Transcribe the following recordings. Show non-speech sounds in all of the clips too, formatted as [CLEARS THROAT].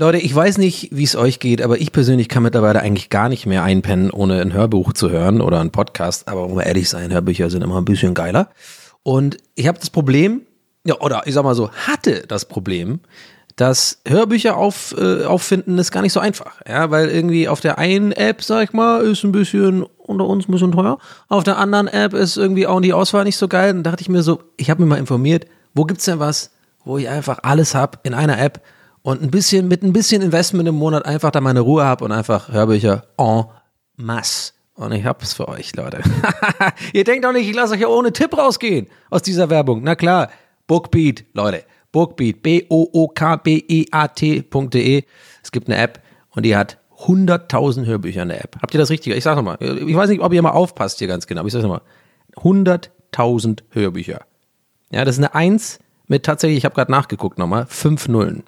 Leute, ich weiß nicht, wie es euch geht, aber ich persönlich kann mittlerweile eigentlich gar nicht mehr einpennen, ohne ein Hörbuch zu hören oder einen Podcast. Aber um ehrlich sein, Hörbücher sind immer ein bisschen geiler. Und ich habe das Problem, ja, oder ich sag mal so, hatte das Problem, dass Hörbücher auf, äh, auffinden ist gar nicht so einfach. Ja, weil irgendwie auf der einen App, sag ich mal, ist ein bisschen unter uns ein bisschen teuer. Auf der anderen App ist irgendwie auch die Auswahl nicht so geil. Dann dachte ich mir so, ich habe mir mal informiert, wo gibt's denn was, wo ich einfach alles hab in einer App und ein bisschen mit ein bisschen Investment im Monat einfach da meine Ruhe habe und einfach Hörbücher en masse. Und ich hab's für euch, Leute. [LAUGHS] Ihr denkt doch nicht, ich lasse euch ja ohne Tipp rausgehen aus dieser Werbung. Na klar, Bookbeat, Leute. Bookbeat, B-O-O-K-B-E-A-T.de. Es gibt eine App und die hat 100.000 Hörbücher in der App. Habt ihr das richtig? Ich sag nochmal. Ich weiß nicht, ob ihr mal aufpasst hier ganz genau, aber ich sag nochmal. 100.000 Hörbücher. Ja, das ist eine 1 mit tatsächlich, ich habe gerade nachgeguckt nochmal, 5 Nullen.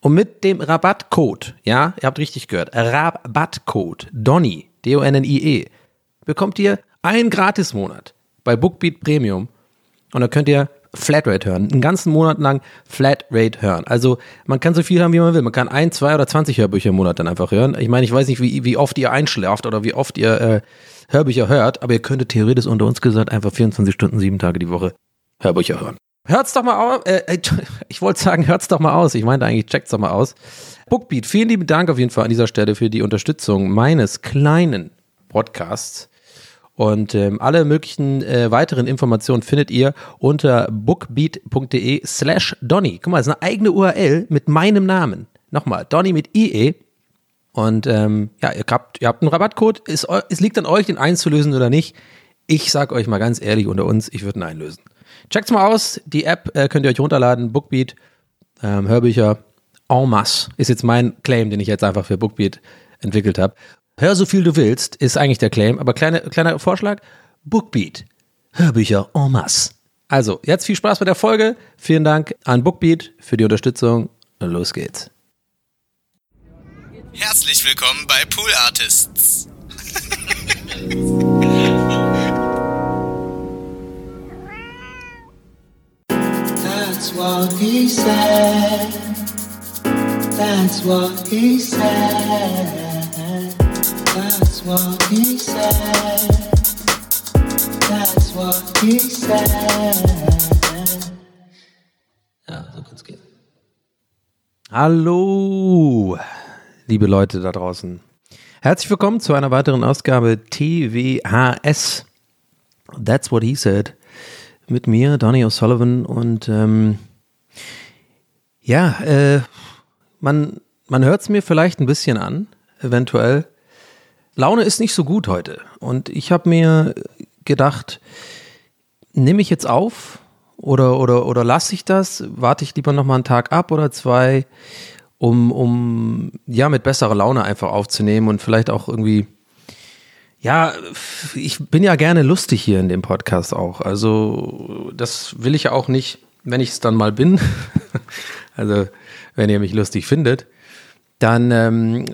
Und mit dem Rabattcode, ja, ihr habt richtig gehört, Rabattcode Donny, D-O-N-N-I-E, bekommt ihr einen Gratismonat bei Bookbeat Premium und da könnt ihr Flatrate hören, einen ganzen Monat lang Flatrate hören. Also man kann so viel haben, wie man will. Man kann ein, zwei oder zwanzig Hörbücher im Monat dann einfach hören. Ich meine, ich weiß nicht, wie, wie oft ihr einschlaft oder wie oft ihr äh, Hörbücher hört, aber ihr könntet theoretisch unter uns gesagt einfach 24 Stunden, sieben Tage die Woche Hörbücher hören. Hört's doch mal aus. Äh, äh [LAUGHS] ich wollte sagen, hört's doch mal aus. Ich meinte eigentlich, checkt's doch mal aus. Bookbeat, vielen lieben Dank auf jeden Fall an dieser Stelle für die Unterstützung meines kleinen Podcasts. Und ähm, alle möglichen äh, weiteren Informationen findet ihr unter bookbeat.de slash Donny. Guck mal, das ist eine eigene URL mit meinem Namen. Nochmal, Donny mit IE. Und ähm, ja, ihr habt, ihr habt einen Rabattcode. Es, es liegt an euch, den einzulösen oder nicht. Ich sag euch mal ganz ehrlich unter uns, ich würde ihn einlösen. Checkt's mal aus. Die App äh, könnt ihr euch runterladen. Bookbeat, ähm, Hörbücher en masse ist jetzt mein Claim, den ich jetzt einfach für Bookbeat entwickelt habe. Hör so viel du willst, ist eigentlich der Claim, aber kleine, kleiner Vorschlag, Bookbeat, Hörbücher en masse. Also, jetzt viel Spaß bei der Folge. Vielen Dank an Bookbeat für die Unterstützung. Los geht's. Herzlich willkommen bei Pool Artists. [LAUGHS] That's what he said. That's what he said. That's what he said. That's what he said. Ja, so kann es gehen. Hallo, liebe Leute da draußen. Herzlich willkommen zu einer weiteren Ausgabe TWHS. That's what he said. Mit mir, Donny O'Sullivan. Und ähm, ja, äh, man, man hört es mir vielleicht ein bisschen an, eventuell. Laune ist nicht so gut heute. Und ich habe mir gedacht, nehme ich jetzt auf oder, oder, oder lasse ich das? Warte ich lieber nochmal einen Tag ab oder zwei, um, um ja mit besserer Laune einfach aufzunehmen und vielleicht auch irgendwie. Ja, ich bin ja gerne lustig hier in dem Podcast auch. Also, das will ich ja auch nicht, wenn ich es dann mal bin. [LAUGHS] also, wenn ihr mich lustig findet dann ähm,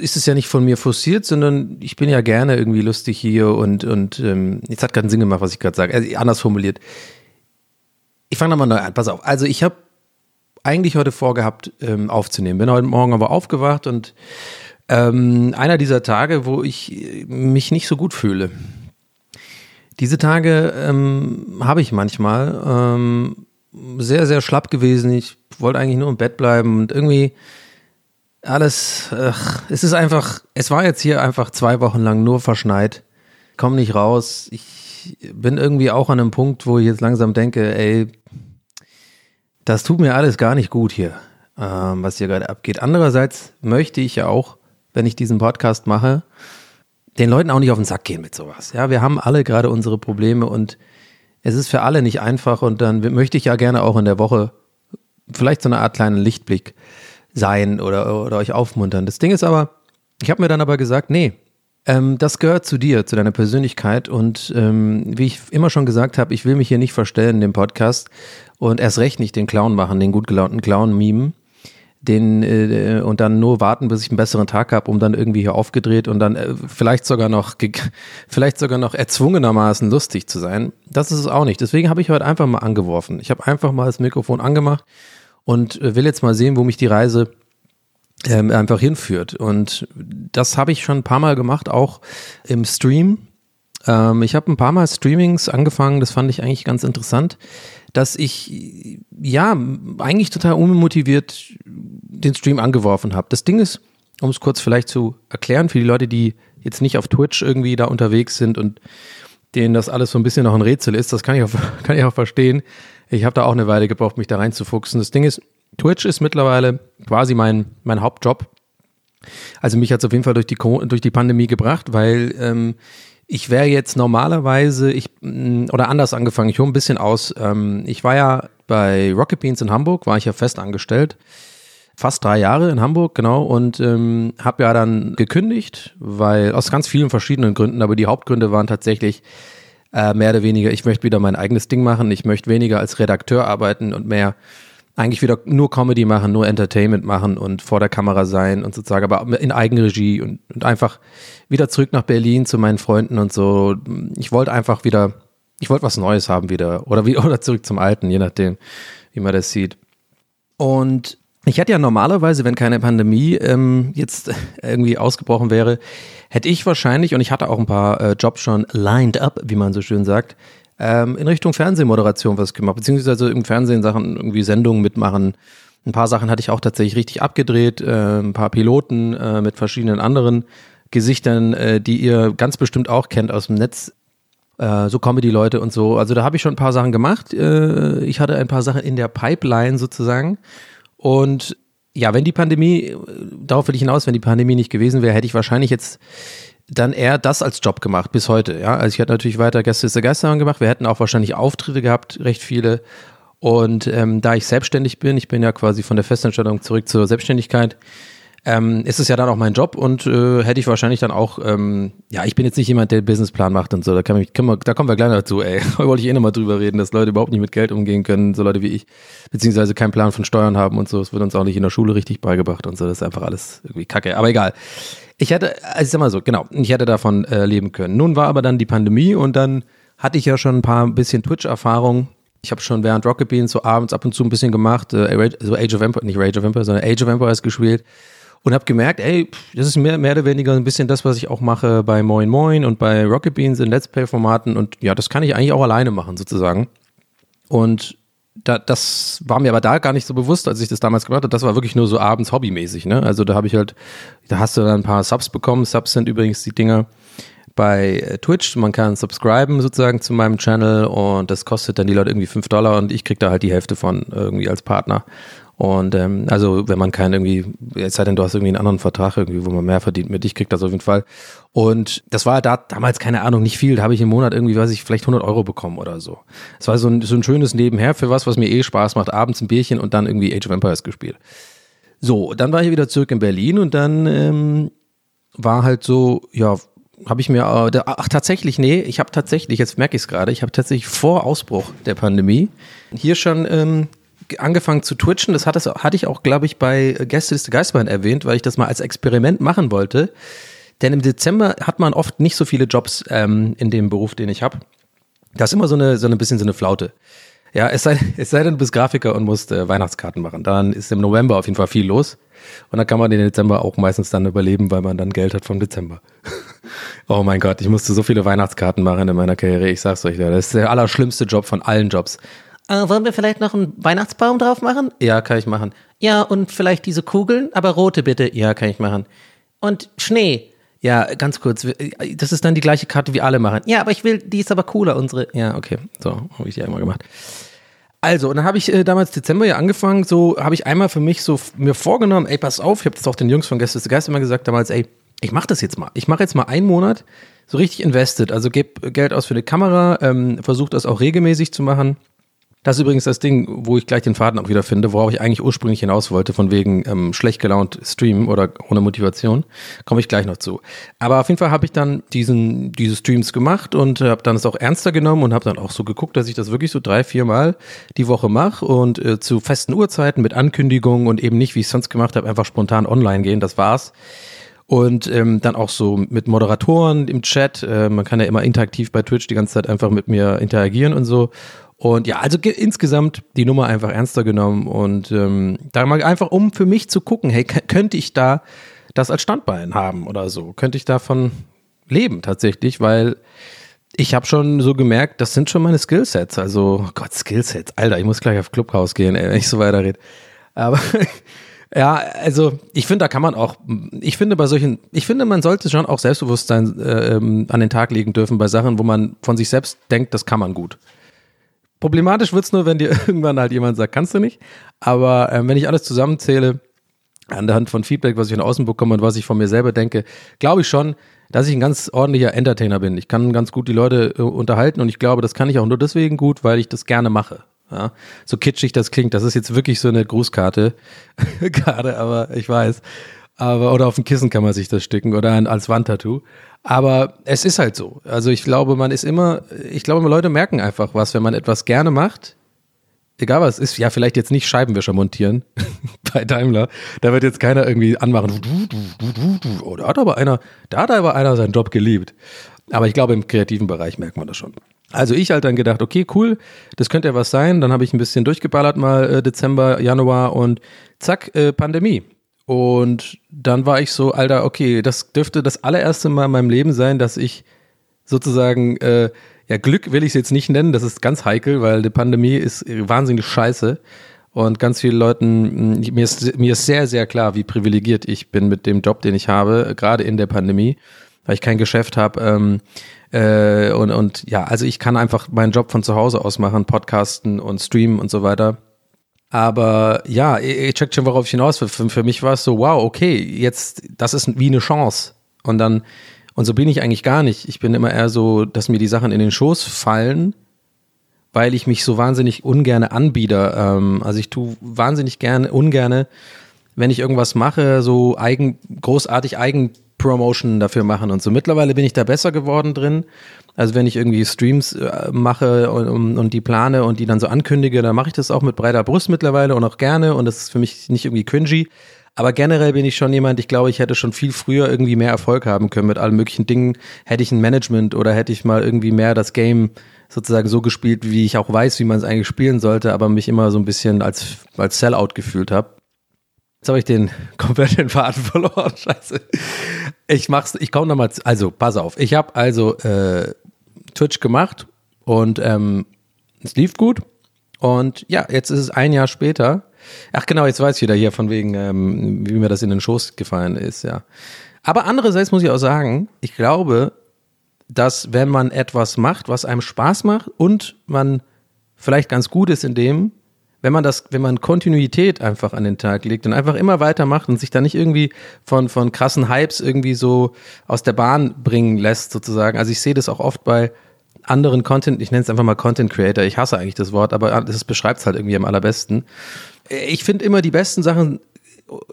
ist es ja nicht von mir forciert, sondern ich bin ja gerne irgendwie lustig hier und, und ähm, jetzt hat keinen Sinn gemacht, was ich gerade sage. Also anders formuliert. Ich fange nochmal neu an, pass auf. Also ich habe eigentlich heute vorgehabt, ähm, aufzunehmen. Bin heute Morgen aber aufgewacht und ähm, einer dieser Tage, wo ich mich nicht so gut fühle. Diese Tage ähm, habe ich manchmal ähm, sehr, sehr schlapp gewesen. Ich wollte eigentlich nur im Bett bleiben und irgendwie alles, ach, es ist einfach, es war jetzt hier einfach zwei Wochen lang nur verschneit. Komm nicht raus. Ich bin irgendwie auch an einem Punkt, wo ich jetzt langsam denke, ey, das tut mir alles gar nicht gut hier, ähm, was hier gerade abgeht. Andererseits möchte ich ja auch, wenn ich diesen Podcast mache, den Leuten auch nicht auf den Sack gehen mit sowas. Ja, wir haben alle gerade unsere Probleme und es ist für alle nicht einfach und dann möchte ich ja gerne auch in der Woche vielleicht so eine Art kleinen Lichtblick sein oder, oder euch aufmuntern. Das Ding ist aber, ich habe mir dann aber gesagt, nee, ähm, das gehört zu dir, zu deiner Persönlichkeit. Und ähm, wie ich immer schon gesagt habe, ich will mich hier nicht verstellen in dem Podcast und erst recht nicht den Clown machen, den gut gelaunten Clown mimen. Den äh, und dann nur warten, bis ich einen besseren Tag habe, um dann irgendwie hier aufgedreht und dann äh, vielleicht sogar noch vielleicht sogar noch erzwungenermaßen lustig zu sein. Das ist es auch nicht. Deswegen habe ich heute einfach mal angeworfen. Ich habe einfach mal das Mikrofon angemacht und äh, will jetzt mal sehen, wo mich die Reise ähm, einfach hinführt. Und das habe ich schon ein paar Mal gemacht, auch im Stream. Ähm, ich habe ein paar Mal Streamings angefangen, das fand ich eigentlich ganz interessant, dass ich ja eigentlich total unmotiviert den Stream angeworfen habe. Das Ding ist, um es kurz vielleicht zu erklären, für die Leute, die jetzt nicht auf Twitch irgendwie da unterwegs sind und denen das alles so ein bisschen noch ein Rätsel ist, das kann ich auch, [LAUGHS] kann ich auch verstehen. Ich habe da auch eine Weile gebraucht, mich da reinzufuchsen. Das Ding ist, Twitch ist mittlerweile quasi mein, mein Hauptjob. Also mich hat es auf jeden Fall durch die, durch die Pandemie gebracht, weil ähm, ich wäre jetzt normalerweise, ich, mm, oder anders angefangen, ich hole ein bisschen aus. Ähm, ich war ja bei Rocket Beans in Hamburg, war ich ja fest angestellt. Fast drei Jahre in Hamburg, genau, und ähm, habe ja dann gekündigt, weil aus ganz vielen verschiedenen Gründen, aber die Hauptgründe waren tatsächlich äh, mehr oder weniger, ich möchte wieder mein eigenes Ding machen, ich möchte weniger als Redakteur arbeiten und mehr eigentlich wieder nur Comedy machen, nur Entertainment machen und vor der Kamera sein und sozusagen, aber in Eigenregie und, und einfach wieder zurück nach Berlin zu meinen Freunden und so. Ich wollte einfach wieder, ich wollte was Neues haben wieder oder, wie, [LAUGHS] oder zurück zum Alten, je nachdem, wie man das sieht. Und ich hätte ja normalerweise, wenn keine Pandemie ähm, jetzt [LAUGHS] irgendwie ausgebrochen wäre, hätte ich wahrscheinlich, und ich hatte auch ein paar äh, Jobs schon lined up, wie man so schön sagt, ähm, in Richtung Fernsehmoderation was gemacht, beziehungsweise im Fernsehen Sachen, irgendwie Sendungen mitmachen. Ein paar Sachen hatte ich auch tatsächlich richtig abgedreht, äh, ein paar Piloten äh, mit verschiedenen anderen Gesichtern, äh, die ihr ganz bestimmt auch kennt aus dem Netz. Äh, so Comedy-Leute und so. Also da habe ich schon ein paar Sachen gemacht. Äh, ich hatte ein paar Sachen in der Pipeline sozusagen. Und ja, wenn die Pandemie, äh, darauf will ich hinaus, wenn die Pandemie nicht gewesen wäre, hätte ich wahrscheinlich jetzt dann eher das als Job gemacht bis heute. Ja, also ich hätte natürlich weiter Gäste ist der Geisterbahn gemacht. Wir hätten auch wahrscheinlich Auftritte gehabt, recht viele. Und ähm, da ich selbstständig bin, ich bin ja quasi von der Festanstellung zurück zur Selbstständigkeit, ähm, ist es ja dann auch mein Job und äh, hätte ich wahrscheinlich dann auch, ähm, ja, ich bin jetzt nicht jemand, der Businessplan macht und so, da, kann mich, kann man, da kommen wir gleich dazu, ey. [LAUGHS] Da wollte ich eh nochmal drüber reden, dass Leute überhaupt nicht mit Geld umgehen können, so Leute wie ich, beziehungsweise keinen Plan von Steuern haben und so, es wird uns auch nicht in der Schule richtig beigebracht und so, das ist einfach alles irgendwie kacke, aber egal. Ich hätte, also ich sag mal so, genau, ich hätte davon äh, leben können. Nun war aber dann die Pandemie und dann hatte ich ja schon ein paar ein bisschen Twitch-Erfahrung. Ich habe schon während Rocket Beans so abends ab und zu ein bisschen gemacht, äh, so Age of Empires, nicht Rage of Empires, sondern Age of Empires gespielt und habe gemerkt, ey, das ist mehr, mehr oder weniger ein bisschen das, was ich auch mache bei Moin Moin und bei Rocket Beans in Let's Play-Formaten und ja, das kann ich eigentlich auch alleine machen sozusagen. Und da, das war mir aber da gar nicht so bewusst, als ich das damals gemacht habe. Das war wirklich nur so abends hobbymäßig. Ne? Also da habe ich halt, da hast du dann ein paar Subs bekommen. Subs sind übrigens die Dinger bei äh, Twitch. Man kann subscriben sozusagen zu meinem Channel und das kostet dann die Leute irgendwie 5 Dollar und ich krieg da halt die Hälfte von irgendwie als Partner. Und ähm, also wenn man keinen irgendwie, es sei denn, du hast irgendwie einen anderen Vertrag irgendwie, wo man mehr verdient mit, ich krieg das auf jeden Fall. Und das war da damals, keine Ahnung, nicht viel. Da habe ich im Monat irgendwie, weiß ich, vielleicht 100 Euro bekommen oder so. Es war so ein, so ein schönes Nebenher für was, was mir eh Spaß macht. Abends ein Bierchen und dann irgendwie Age of Empires gespielt. So, dann war ich wieder zurück in Berlin und dann ähm, war halt so, ja, habe ich mir, äh, ach tatsächlich, nee, ich habe tatsächlich, jetzt merke ich es gerade, ich habe tatsächlich vor Ausbruch der Pandemie hier schon ähm, angefangen zu twitchen. Das hatte, hatte ich auch, glaube ich, bei Gästeliste Geistmann erwähnt, weil ich das mal als Experiment machen wollte. Denn im Dezember hat man oft nicht so viele Jobs ähm, in dem Beruf, den ich habe. Da ist immer so eine, so ein bisschen so eine Flaute. Ja, es sei, [LAUGHS] es sei denn, du bist Grafiker und musst äh, Weihnachtskarten machen. Dann ist im November auf jeden Fall viel los. Und dann kann man den Dezember auch meistens dann überleben, weil man dann Geld hat vom Dezember. [LAUGHS] oh mein Gott, ich musste so viele Weihnachtskarten machen in meiner Karriere. Ich sag's euch, das ist der allerschlimmste Job von allen Jobs. Äh, wollen wir vielleicht noch einen Weihnachtsbaum drauf machen? Ja, kann ich machen. Ja, und vielleicht diese Kugeln, aber rote bitte. Ja, kann ich machen. Und Schnee. Ja, ganz kurz. Das ist dann die gleiche Karte, wie alle machen. Ja, aber ich will, die ist aber cooler, unsere. Ja, okay. So, habe ich die einmal gemacht. Also, und dann habe ich äh, damals Dezember ja angefangen, so habe ich einmal für mich so mir vorgenommen, ey, pass auf, ich habe das auch den Jungs von Gäste Geist immer gesagt damals, ey, ich mache das jetzt mal. Ich mache jetzt mal einen Monat so richtig invested. Also gebe Geld aus für eine Kamera, ähm, versuche das auch regelmäßig zu machen das ist übrigens das Ding, wo ich gleich den Faden auch wieder finde, worauf ich eigentlich ursprünglich hinaus wollte, von wegen ähm, schlecht gelaunt streamen oder ohne Motivation. Komme ich gleich noch zu. Aber auf jeden Fall habe ich dann diesen, diese Streams gemacht und habe dann es auch ernster genommen und habe dann auch so geguckt, dass ich das wirklich so drei, vier Mal die Woche mache und äh, zu festen Uhrzeiten mit Ankündigungen und eben nicht, wie ich es sonst gemacht habe, einfach spontan online gehen. Das war's und ähm, dann auch so mit Moderatoren im Chat. Äh, man kann ja immer interaktiv bei Twitch die ganze Zeit einfach mit mir interagieren und so. Und ja, also ge- insgesamt die Nummer einfach ernster genommen und ähm, da mal einfach, um für mich zu gucken, hey, könnte ich da das als Standbein haben oder so? Könnte ich davon leben tatsächlich, weil ich habe schon so gemerkt, das sind schon meine Skillsets. Also, Gott, Skillsets, Alter, ich muss gleich auf Clubhouse gehen, ey, wenn ich so weiterrede. Aber [LAUGHS] ja, also ich finde, da kann man auch, ich finde bei solchen, ich finde, man sollte schon auch Selbstbewusstsein äh, ähm, an den Tag legen dürfen bei Sachen, wo man von sich selbst denkt, das kann man gut. Problematisch wird's nur, wenn dir [LAUGHS] irgendwann halt jemand sagt, kannst du nicht. Aber ähm, wenn ich alles zusammenzähle, an der Hand von Feedback, was ich von außen bekomme und was ich von mir selber denke, glaube ich schon, dass ich ein ganz ordentlicher Entertainer bin. Ich kann ganz gut die Leute äh, unterhalten und ich glaube, das kann ich auch nur deswegen gut, weil ich das gerne mache. Ja, so kitschig das klingt, das ist jetzt wirklich so eine Grußkarte [LAUGHS] gerade, aber ich weiß. Aber, oder auf dem Kissen kann man sich das sticken oder als Wandtattoo. Aber es ist halt so. Also ich glaube, man ist immer, ich glaube, Leute merken einfach was, wenn man etwas gerne macht, egal was ist, ja, vielleicht jetzt nicht Scheibenwischer montieren [LAUGHS] bei Daimler. Da wird jetzt keiner irgendwie anmachen. Oh, da hat aber einer, da hat aber einer seinen Job geliebt. Aber ich glaube, im kreativen Bereich merkt man das schon. Also ich halt dann gedacht, okay, cool, das könnte ja was sein. Dann habe ich ein bisschen durchgeballert mal äh, Dezember, Januar und zack, äh, Pandemie. Und dann war ich so, Alter, okay, das dürfte das allererste Mal in meinem Leben sein, dass ich sozusagen, äh, ja, Glück will ich es jetzt nicht nennen, das ist ganz heikel, weil die Pandemie ist wahnsinnig scheiße. Und ganz viele Leuten, mh, mir ist, mir ist sehr, sehr klar, wie privilegiert ich bin mit dem Job, den ich habe, gerade in der Pandemie, weil ich kein Geschäft habe. Ähm, äh, und, und ja, also ich kann einfach meinen Job von zu Hause aus machen, podcasten und streamen und so weiter. Aber ja, ihr checkt schon, worauf ich hinaus will. Für, für mich war es so, wow, okay, jetzt, das ist wie eine Chance. Und dann, und so bin ich eigentlich gar nicht. Ich bin immer eher so, dass mir die Sachen in den Schoß fallen, weil ich mich so wahnsinnig ungerne anbiete. Ähm, also ich tue wahnsinnig gerne, ungerne, wenn ich irgendwas mache, so eigen, großartig Eigenpromotion dafür machen und so. Mittlerweile bin ich da besser geworden drin. Also wenn ich irgendwie Streams äh, mache und, und, die plane und die dann so ankündige, dann mache ich das auch mit breiter Brust mittlerweile und auch gerne und das ist für mich nicht irgendwie cringy. Aber generell bin ich schon jemand, ich glaube, ich hätte schon viel früher irgendwie mehr Erfolg haben können mit allen möglichen Dingen. Hätte ich ein Management oder hätte ich mal irgendwie mehr das Game sozusagen so gespielt, wie ich auch weiß, wie man es eigentlich spielen sollte, aber mich immer so ein bisschen als, als Sellout gefühlt habe. Jetzt habe ich den [LAUGHS] kompletten Faden verloren. Scheiße. Ich mach's, ich komme nochmal, also pass auf. Ich habe also äh, Twitch gemacht und ähm, es lief gut. Und ja, jetzt ist es ein Jahr später. Ach genau, jetzt weiß ich wieder hier von wegen, ähm, wie mir das in den Schoß gefallen ist, ja. Aber andererseits muss ich auch sagen, ich glaube, dass wenn man etwas macht, was einem Spaß macht und man vielleicht ganz gut ist in dem, wenn man das, wenn man Kontinuität einfach an den Tag legt und einfach immer weitermacht und sich da nicht irgendwie von, von krassen Hypes irgendwie so aus der Bahn bringen lässt, sozusagen. Also ich sehe das auch oft bei anderen Content, ich nenne es einfach mal Content Creator, ich hasse eigentlich das Wort, aber das beschreibt es halt irgendwie am allerbesten. Ich finde immer, die besten Sachen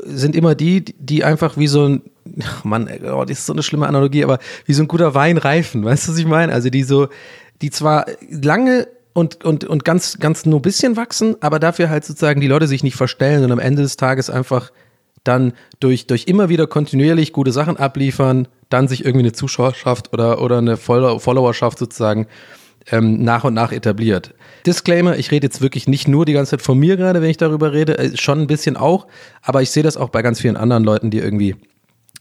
sind immer die, die einfach wie so ein, ach Mann, oh, das ist so eine schlimme Analogie, aber wie so ein guter Wein reifen, weißt du, was ich meine? Also die so, die zwar lange und, und, und ganz, ganz nur ein bisschen wachsen, aber dafür halt sozusagen die Leute sich nicht verstellen und am Ende des Tages einfach dann durch, durch immer wieder kontinuierlich gute Sachen abliefern, dann sich irgendwie eine Zuschauerschaft oder, oder eine Follow Followerschaft sozusagen ähm, nach und nach etabliert. Disclaimer, ich rede jetzt wirklich nicht nur die ganze Zeit von mir gerade, wenn ich darüber rede, äh, schon ein bisschen auch, aber ich sehe das auch bei ganz vielen anderen Leuten, die irgendwie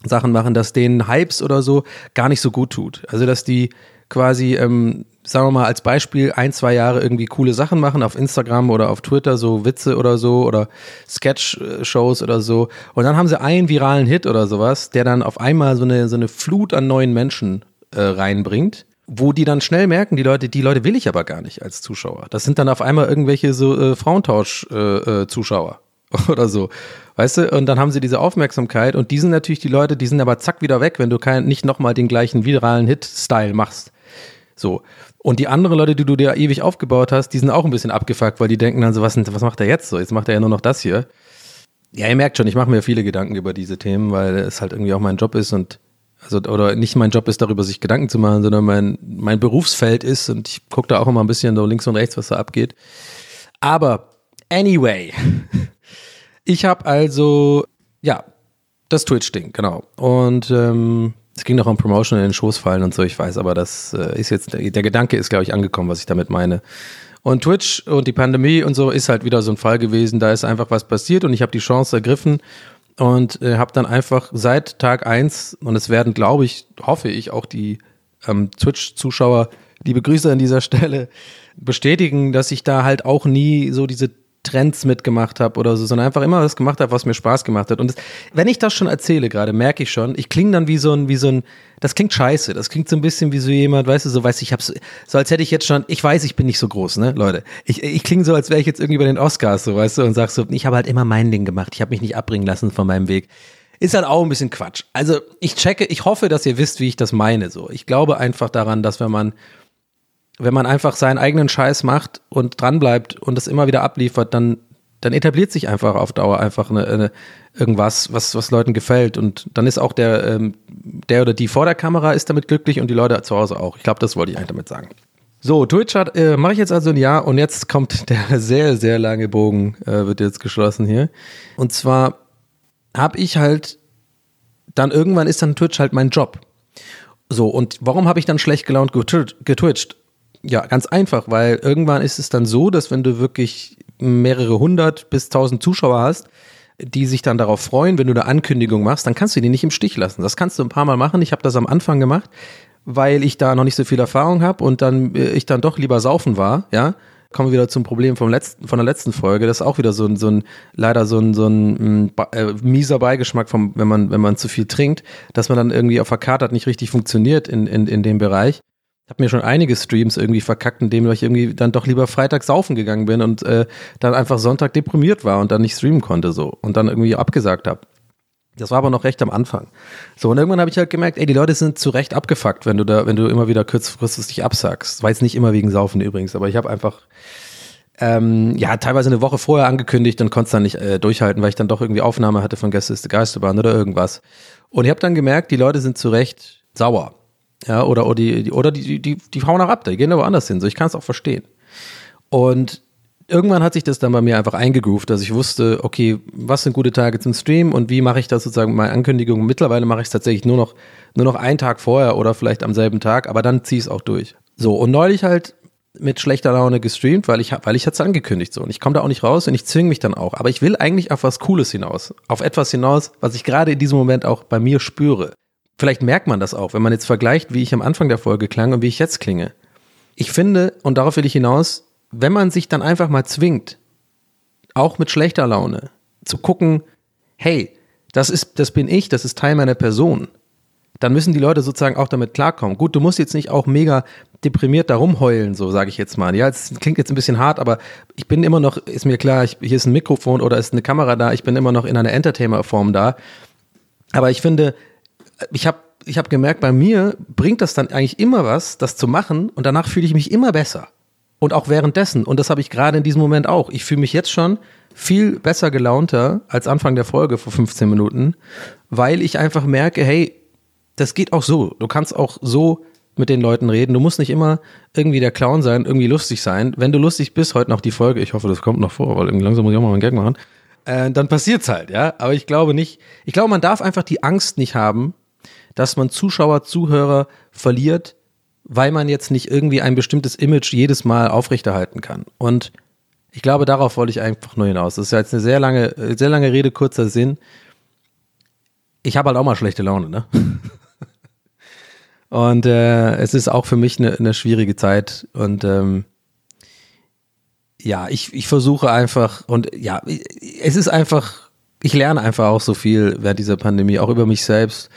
Sachen machen, dass denen Hypes oder so gar nicht so gut tut. Also dass die quasi, ähm, sagen wir mal als Beispiel, ein, zwei Jahre irgendwie coole Sachen machen auf Instagram oder auf Twitter, so Witze oder so oder Sketch-Shows oder so. Und dann haben sie einen viralen Hit oder sowas, der dann auf einmal so eine, so eine Flut an neuen Menschen äh, reinbringt wo die dann schnell merken, die Leute, die Leute will ich aber gar nicht als Zuschauer. Das sind dann auf einmal irgendwelche so äh, Frauentausch-Zuschauer äh, äh, [LAUGHS] oder so. Weißt du, und dann haben sie diese Aufmerksamkeit und die sind natürlich die Leute, die sind aber zack wieder weg, wenn du kein, nicht nochmal den gleichen viralen Hit-Style machst. So. Und die anderen Leute, die du dir ewig aufgebaut hast, die sind auch ein bisschen abgefuckt, weil die denken dann so, was, was macht er jetzt so? Jetzt macht er ja nur noch das hier. Ja, ihr merkt schon, ich mache mir viele Gedanken über diese Themen, weil es halt irgendwie auch mein Job ist und also oder nicht mein Job ist, darüber sich Gedanken zu machen, sondern mein, mein Berufsfeld ist und ich gucke da auch immer ein bisschen so links und rechts, was da abgeht. Aber anyway, [LAUGHS] ich habe also, ja, das Twitch-Ding, genau. Und ähm, es ging noch um Promotion in den Schoß fallen und so, ich weiß, aber das äh, ist jetzt, der, Gedanke ist, glaube ich, angekommen, was ich damit meine. Und Twitch und die Pandemie und so ist halt wieder so ein Fall gewesen. Da ist einfach was passiert und ich habe die Chance ergriffen und äh, habe dann einfach seit Tag eins und es werden, glaube ich, hoffe ich, auch die ähm, Twitch-Zuschauer, liebe Grüße an dieser [LAUGHS] Stelle, bestätigen, dass ich da halt auch nie so diese Trends mitgemacht habe oder so, sondern einfach immer was gemacht habe, was mir Spaß gemacht hat. Und das, wenn ich das schon erzähle gerade, merke ich schon, ich klinge dann wie so ein, wie so ein, das klingt scheiße, das klingt so ein bisschen wie so jemand, weißt du, so weiß ich, hab's, so als hätte ich jetzt schon, ich weiß, ich bin nicht so groß, ne, Leute. Ich, ich klinge so, als wäre ich jetzt irgendwie bei den Oscars, so, weißt du, und sag so, ich habe halt immer mein Ding gemacht, ich habe mich nicht abbringen lassen von meinem Weg. Ist halt auch ein bisschen Quatsch. Also ich checke, ich hoffe, dass ihr wisst, wie ich das meine. So, ich glaube einfach daran, dass wenn man wenn man einfach seinen eigenen Scheiß macht und dranbleibt und das immer wieder abliefert, dann, dann etabliert sich einfach auf Dauer einfach eine, eine, irgendwas, was, was Leuten gefällt. Und dann ist auch der, ähm, der oder die vor der Kamera ist damit glücklich und die Leute zu Hause auch. Ich glaube, das wollte ich eigentlich damit sagen. So, Twitch hat, äh, mache ich jetzt also ein Jahr und jetzt kommt [LAUGHS] der sehr, sehr lange Bogen, äh, wird jetzt geschlossen hier. Und zwar habe ich halt, dann irgendwann ist dann Twitch halt mein Job. So, und warum habe ich dann schlecht gelaunt getwitcht? Ja, ganz einfach, weil irgendwann ist es dann so, dass wenn du wirklich mehrere hundert bis tausend Zuschauer hast, die sich dann darauf freuen, wenn du eine Ankündigung machst, dann kannst du die nicht im Stich lassen. Das kannst du ein paar Mal machen. Ich habe das am Anfang gemacht, weil ich da noch nicht so viel Erfahrung habe und dann äh, ich dann doch lieber saufen war, ja. Kommen wir wieder zum Problem vom letzten, von der letzten Folge. Das ist auch wieder so ein, so ein leider so ein, so ein äh, mieser Beigeschmack, vom, wenn man, wenn man zu viel trinkt, dass man dann irgendwie auf der Karte hat nicht richtig funktioniert in, in, in dem Bereich. Ich habe mir schon einige Streams irgendwie verkackt, indem ich irgendwie dann doch lieber Freitag saufen gegangen bin und äh, dann einfach Sonntag deprimiert war und dann nicht streamen konnte so und dann irgendwie abgesagt habe. Das war aber noch recht am Anfang. So, und irgendwann habe ich halt gemerkt, ey, die Leute sind zu Recht abgefuckt, wenn du da, wenn du immer wieder kurzfristig absagst. Jetzt nicht immer wegen Saufen übrigens, aber ich habe einfach ähm, ja, teilweise eine Woche vorher angekündigt und konnte es dann nicht äh, durchhalten, weil ich dann doch irgendwie Aufnahme hatte von Gäste ist die Geisterbahn oder irgendwas. Und ich habe dann gemerkt, die Leute sind zu Recht sauer. Ja, oder, oder, die, oder die, die, die hauen auch ab, die gehen da woanders hin. So, ich kann es auch verstehen. Und irgendwann hat sich das dann bei mir einfach eingegroovt, dass ich wusste, okay, was sind gute Tage zum Stream und wie mache ich das sozusagen meine Ankündigung. Mittlerweile mache ich es tatsächlich nur noch, nur noch einen Tag vorher oder vielleicht am selben Tag, aber dann ziehe ich es auch durch. So, und neulich halt mit schlechter Laune gestreamt, weil ich weil ich es angekündigt so und ich komme da auch nicht raus und ich zwinge mich dann auch, aber ich will eigentlich auf was Cooles hinaus, auf etwas hinaus, was ich gerade in diesem Moment auch bei mir spüre. Vielleicht merkt man das auch, wenn man jetzt vergleicht, wie ich am Anfang der Folge klang und wie ich jetzt klinge. Ich finde, und darauf will ich hinaus, wenn man sich dann einfach mal zwingt, auch mit schlechter Laune, zu gucken, hey, das ist, das bin ich, das ist Teil meiner Person, dann müssen die Leute sozusagen auch damit klarkommen. Gut, du musst jetzt nicht auch mega deprimiert da rumheulen, so sage ich jetzt mal. Ja, es klingt jetzt ein bisschen hart, aber ich bin immer noch, ist mir klar, ich, hier ist ein Mikrofon oder ist eine Kamera da, ich bin immer noch in einer Entertainer-Form da. Aber ich finde, ich habe ich hab gemerkt, bei mir bringt das dann eigentlich immer was, das zu machen und danach fühle ich mich immer besser. Und auch währenddessen. Und das habe ich gerade in diesem Moment auch. Ich fühle mich jetzt schon viel besser gelaunter als Anfang der Folge vor 15 Minuten, weil ich einfach merke, hey, das geht auch so. Du kannst auch so mit den Leuten reden. Du musst nicht immer irgendwie der Clown sein, irgendwie lustig sein. Wenn du lustig bist, heute noch die Folge, ich hoffe, das kommt noch vor, weil irgendwie langsam muss ich auch mal einen Gag machen äh, dann passiert's halt, ja. Aber ich glaube nicht, ich glaube, man darf einfach die Angst nicht haben, dass man Zuschauer, Zuhörer verliert, weil man jetzt nicht irgendwie ein bestimmtes Image jedes Mal aufrechterhalten kann. Und ich glaube, darauf wollte ich einfach nur hinaus. Das ist ja jetzt eine sehr lange, sehr lange Rede, kurzer Sinn. Ich habe halt auch mal schlechte Laune, ne? [LAUGHS] Und äh, es ist auch für mich eine, eine schwierige Zeit. Und ähm, ja, ich, ich versuche einfach und ja, es ist einfach, ich lerne einfach auch so viel während dieser Pandemie, auch über mich selbst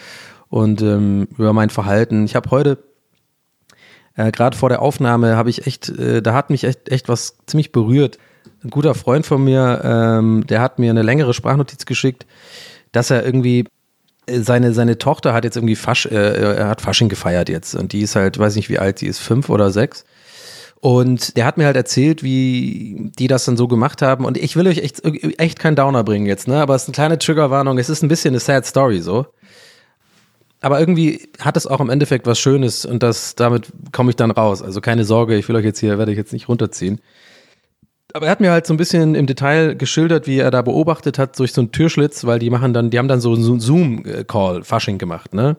und ähm, über mein Verhalten. Ich habe heute, äh, gerade vor der Aufnahme, habe ich echt, äh, da hat mich echt, echt was ziemlich berührt. Ein guter Freund von mir, ähm, der hat mir eine längere Sprachnotiz geschickt, dass er irgendwie äh, seine, seine Tochter hat jetzt irgendwie Fasch, äh, er hat Fasching gefeiert jetzt und die ist halt, weiß nicht wie alt, die ist fünf oder sechs und der hat mir halt erzählt, wie die das dann so gemacht haben. Und ich will euch echt, echt keinen Downer bringen jetzt, ne? Aber es ist eine kleine Triggerwarnung. Es ist ein bisschen eine sad Story so. Aber irgendwie hat es auch im Endeffekt was Schönes und das, damit komme ich dann raus. Also keine Sorge, ich will euch jetzt hier, werde ich jetzt nicht runterziehen. Aber er hat mir halt so ein bisschen im Detail geschildert, wie er da beobachtet hat durch so einen Türschlitz, weil die machen dann, die haben dann so einen Zoom-Call, Fasching gemacht, ne?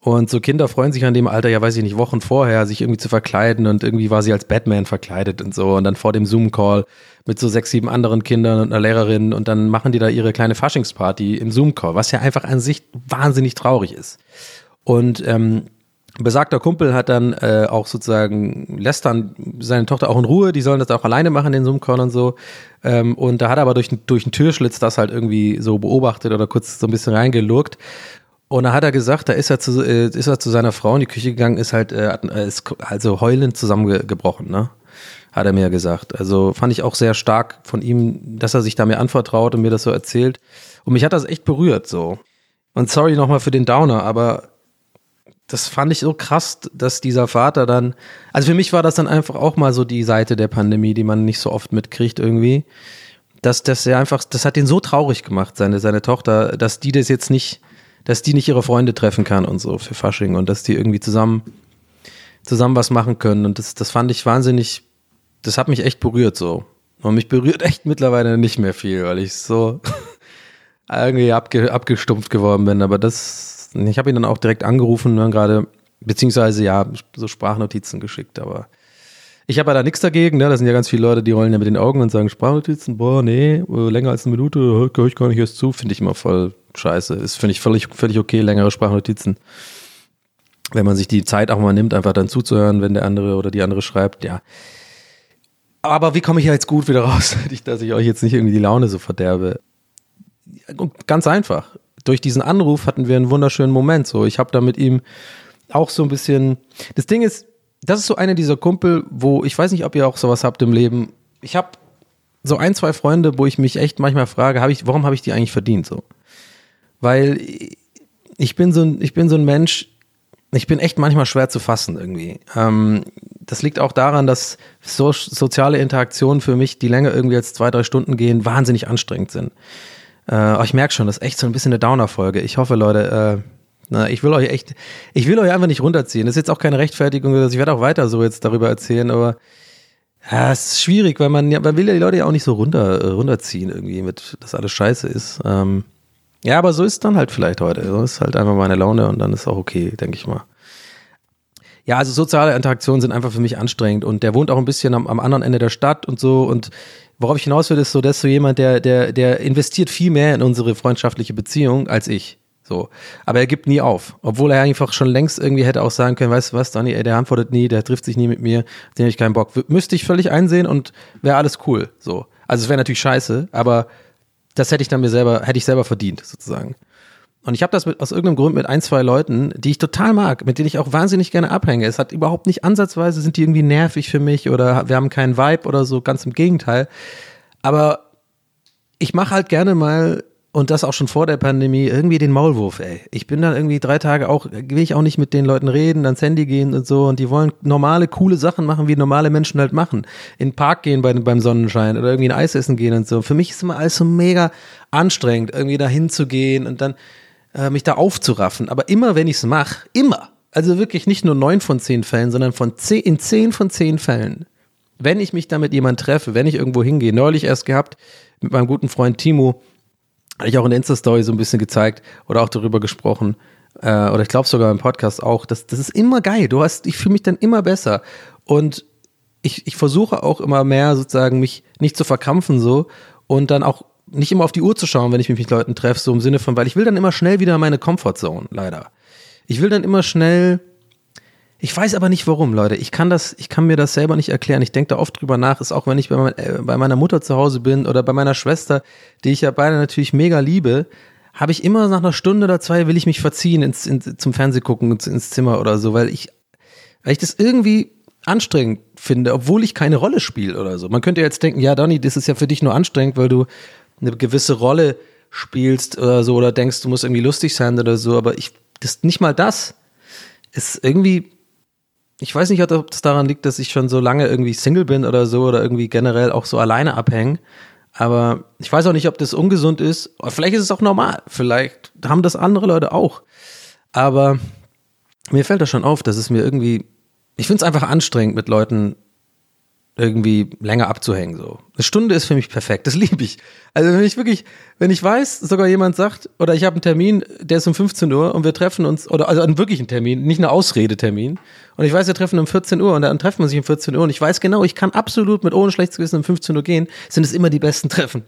Und so Kinder freuen sich an dem Alter, ja weiß ich nicht, Wochen vorher, sich irgendwie zu verkleiden und irgendwie war sie als Batman verkleidet und so und dann vor dem Zoom-Call mit so sechs, sieben anderen Kindern und einer Lehrerin und dann machen die da ihre kleine Faschingsparty im Zoom-Call, was ja einfach an sich wahnsinnig traurig ist. Und ähm, besagter Kumpel hat dann äh, auch sozusagen, lässt dann seine Tochter auch in Ruhe, die sollen das auch alleine machen, den Zoom-Call und so. Ähm, und da hat er aber durch, durch einen Türschlitz das halt irgendwie so beobachtet oder kurz so ein bisschen reingelurkt. Und da hat er gesagt, da ist er zu, äh, ist er zu seiner Frau in die Küche gegangen, ist halt, äh, ist also heulend zusammengebrochen, ne? Hat er mir gesagt. Also fand ich auch sehr stark von ihm, dass er sich da mir anvertraut und mir das so erzählt. Und mich hat das echt berührt, so. Und sorry nochmal für den Downer, aber das fand ich so krass, dass dieser Vater dann, also für mich war das dann einfach auch mal so die Seite der Pandemie, die man nicht so oft mitkriegt irgendwie. Dass, dass er einfach, das hat ihn so traurig gemacht, seine, seine Tochter, dass die das jetzt nicht, dass die nicht ihre Freunde treffen kann und so für Fasching und dass die irgendwie zusammen, zusammen was machen können. Und das, das fand ich wahnsinnig, das hat mich echt berührt so. Und mich berührt echt mittlerweile nicht mehr viel, weil ich so [LAUGHS] irgendwie abge, abgestumpft geworden bin. Aber das, ich habe ihn dann auch direkt angerufen, dann gerade, beziehungsweise ja, so Sprachnotizen geschickt, aber ich habe da nichts dagegen, ne? Da sind ja ganz viele Leute, die rollen ja mit den Augen und sagen, Sprachnotizen, boah, nee, länger als eine Minute, höre ich gar nicht erst zu, finde ich immer voll scheiße. Ist, finde ich, völlig, völlig okay, längere Sprachnotizen. Wenn man sich die Zeit auch mal nimmt, einfach dann zuzuhören, wenn der andere oder die andere schreibt, ja. Aber wie komme ich jetzt gut wieder raus, [LAUGHS] dass ich euch jetzt nicht irgendwie die Laune so verderbe? Ganz einfach. Durch diesen Anruf hatten wir einen wunderschönen Moment. So, ich habe da mit ihm auch so ein bisschen. Das Ding ist, das ist so einer dieser Kumpel, wo ich weiß nicht, ob ihr auch sowas habt im Leben. Ich habe so ein, zwei Freunde, wo ich mich echt manchmal frage, hab ich, warum habe ich die eigentlich verdient so? Weil ich bin so ein, ich bin so ein Mensch, ich bin echt manchmal schwer zu fassen irgendwie. Ähm, das liegt auch daran, dass so, soziale Interaktionen für mich, die länger irgendwie als zwei, drei Stunden gehen, wahnsinnig anstrengend sind. Äh, ich merke schon, das ist echt so ein bisschen eine Downer-Folge. Ich hoffe, Leute, äh, na, ich will euch echt, ich will euch einfach nicht runterziehen. Das ist jetzt auch keine Rechtfertigung, ich werde auch weiter so jetzt darüber erzählen, aber ja, es ist schwierig, weil man, man will ja die Leute ja auch nicht so runter, runterziehen irgendwie mit, dass alles scheiße ist. Ähm, ja, aber so ist dann halt vielleicht heute. So ist halt einfach meine Laune und dann ist auch okay, denke ich mal. Ja, also soziale Interaktionen sind einfach für mich anstrengend und der wohnt auch ein bisschen am, am anderen Ende der Stadt und so und worauf ich hinaus will, ist so, dass so jemand, der, der, der investiert viel mehr in unsere freundschaftliche Beziehung als ich. So. Aber er gibt nie auf. Obwohl er einfach schon längst irgendwie hätte auch sagen können, weißt du was, Donny, ey, der antwortet nie, der trifft sich nie mit mir, den habe ich keinen Bock. Müsste ich völlig einsehen und wäre alles cool. So. Also es wäre natürlich scheiße, aber das hätte ich dann mir selber, hätte ich selber verdient, sozusagen. Und ich habe das mit, aus irgendeinem Grund mit ein, zwei Leuten, die ich total mag, mit denen ich auch wahnsinnig gerne abhänge. Es hat überhaupt nicht ansatzweise, sind die irgendwie nervig für mich oder wir haben keinen Vibe oder so, ganz im Gegenteil. Aber ich mache halt gerne mal und das auch schon vor der Pandemie, irgendwie den Maulwurf, ey. Ich bin dann irgendwie drei Tage auch, will ich auch nicht mit den Leuten reden, ans Handy gehen und so und die wollen normale, coole Sachen machen, wie normale Menschen halt machen. In den Park gehen bei, beim Sonnenschein oder irgendwie ein Eis essen gehen und so. Für mich ist immer alles so mega anstrengend, irgendwie da hinzugehen und dann äh, mich da aufzuraffen. Aber immer, wenn ich es mache, immer, also wirklich nicht nur neun von zehn Fällen, sondern von zehn, in zehn von zehn Fällen, wenn ich mich da mit jemand treffe, wenn ich irgendwo hingehe, neulich erst gehabt mit meinem guten Freund Timo, hatte ich auch in Insta-Story so ein bisschen gezeigt oder auch darüber gesprochen. Äh, oder ich glaube sogar im Podcast auch. Das, das ist immer geil. Du hast, ich fühle mich dann immer besser. Und ich, ich versuche auch immer mehr sozusagen mich nicht zu verkrampfen so und dann auch nicht immer auf die Uhr zu schauen, wenn ich mich mit Leuten treffe, so im Sinne von, weil ich will dann immer schnell wieder meine Comfortzone, leider. Ich will dann immer schnell ich weiß aber nicht warum, Leute. Ich kann das, ich kann mir das selber nicht erklären. Ich denke da oft drüber nach. Ist auch wenn ich bei, mein, äh, bei, meiner Mutter zu Hause bin oder bei meiner Schwester, die ich ja beide natürlich mega liebe, habe ich immer nach einer Stunde oder zwei will ich mich verziehen ins, in, zum Fernseh gucken ins, ins Zimmer oder so, weil ich, weil ich das irgendwie anstrengend finde, obwohl ich keine Rolle spiele oder so. Man könnte jetzt denken, ja, Donny, das ist ja für dich nur anstrengend, weil du eine gewisse Rolle spielst oder so oder denkst, du musst irgendwie lustig sein oder so, aber ich, das nicht mal das ist irgendwie ich weiß nicht, ob das daran liegt, dass ich schon so lange irgendwie Single bin oder so oder irgendwie generell auch so alleine abhängen. Aber ich weiß auch nicht, ob das ungesund ist. Vielleicht ist es auch normal. Vielleicht haben das andere Leute auch. Aber mir fällt das schon auf, dass es mir irgendwie, ich finde es einfach anstrengend, mit Leuten irgendwie länger abzuhängen. So. Eine Stunde ist für mich perfekt, das [LAUGHS] liebe ich. Also wenn ich wirklich, wenn ich weiß, sogar jemand sagt, oder ich habe einen Termin, der ist um 15 Uhr und wir treffen uns, oder also einen wirklichen Termin, nicht eine Ausredetermin, und ich weiß, wir treffen um 14 Uhr und dann treffen wir sich um 14 Uhr und ich weiß genau, ich kann absolut mit ohne schlechtes Gewissen um 15 Uhr gehen, sind es immer die besten Treffen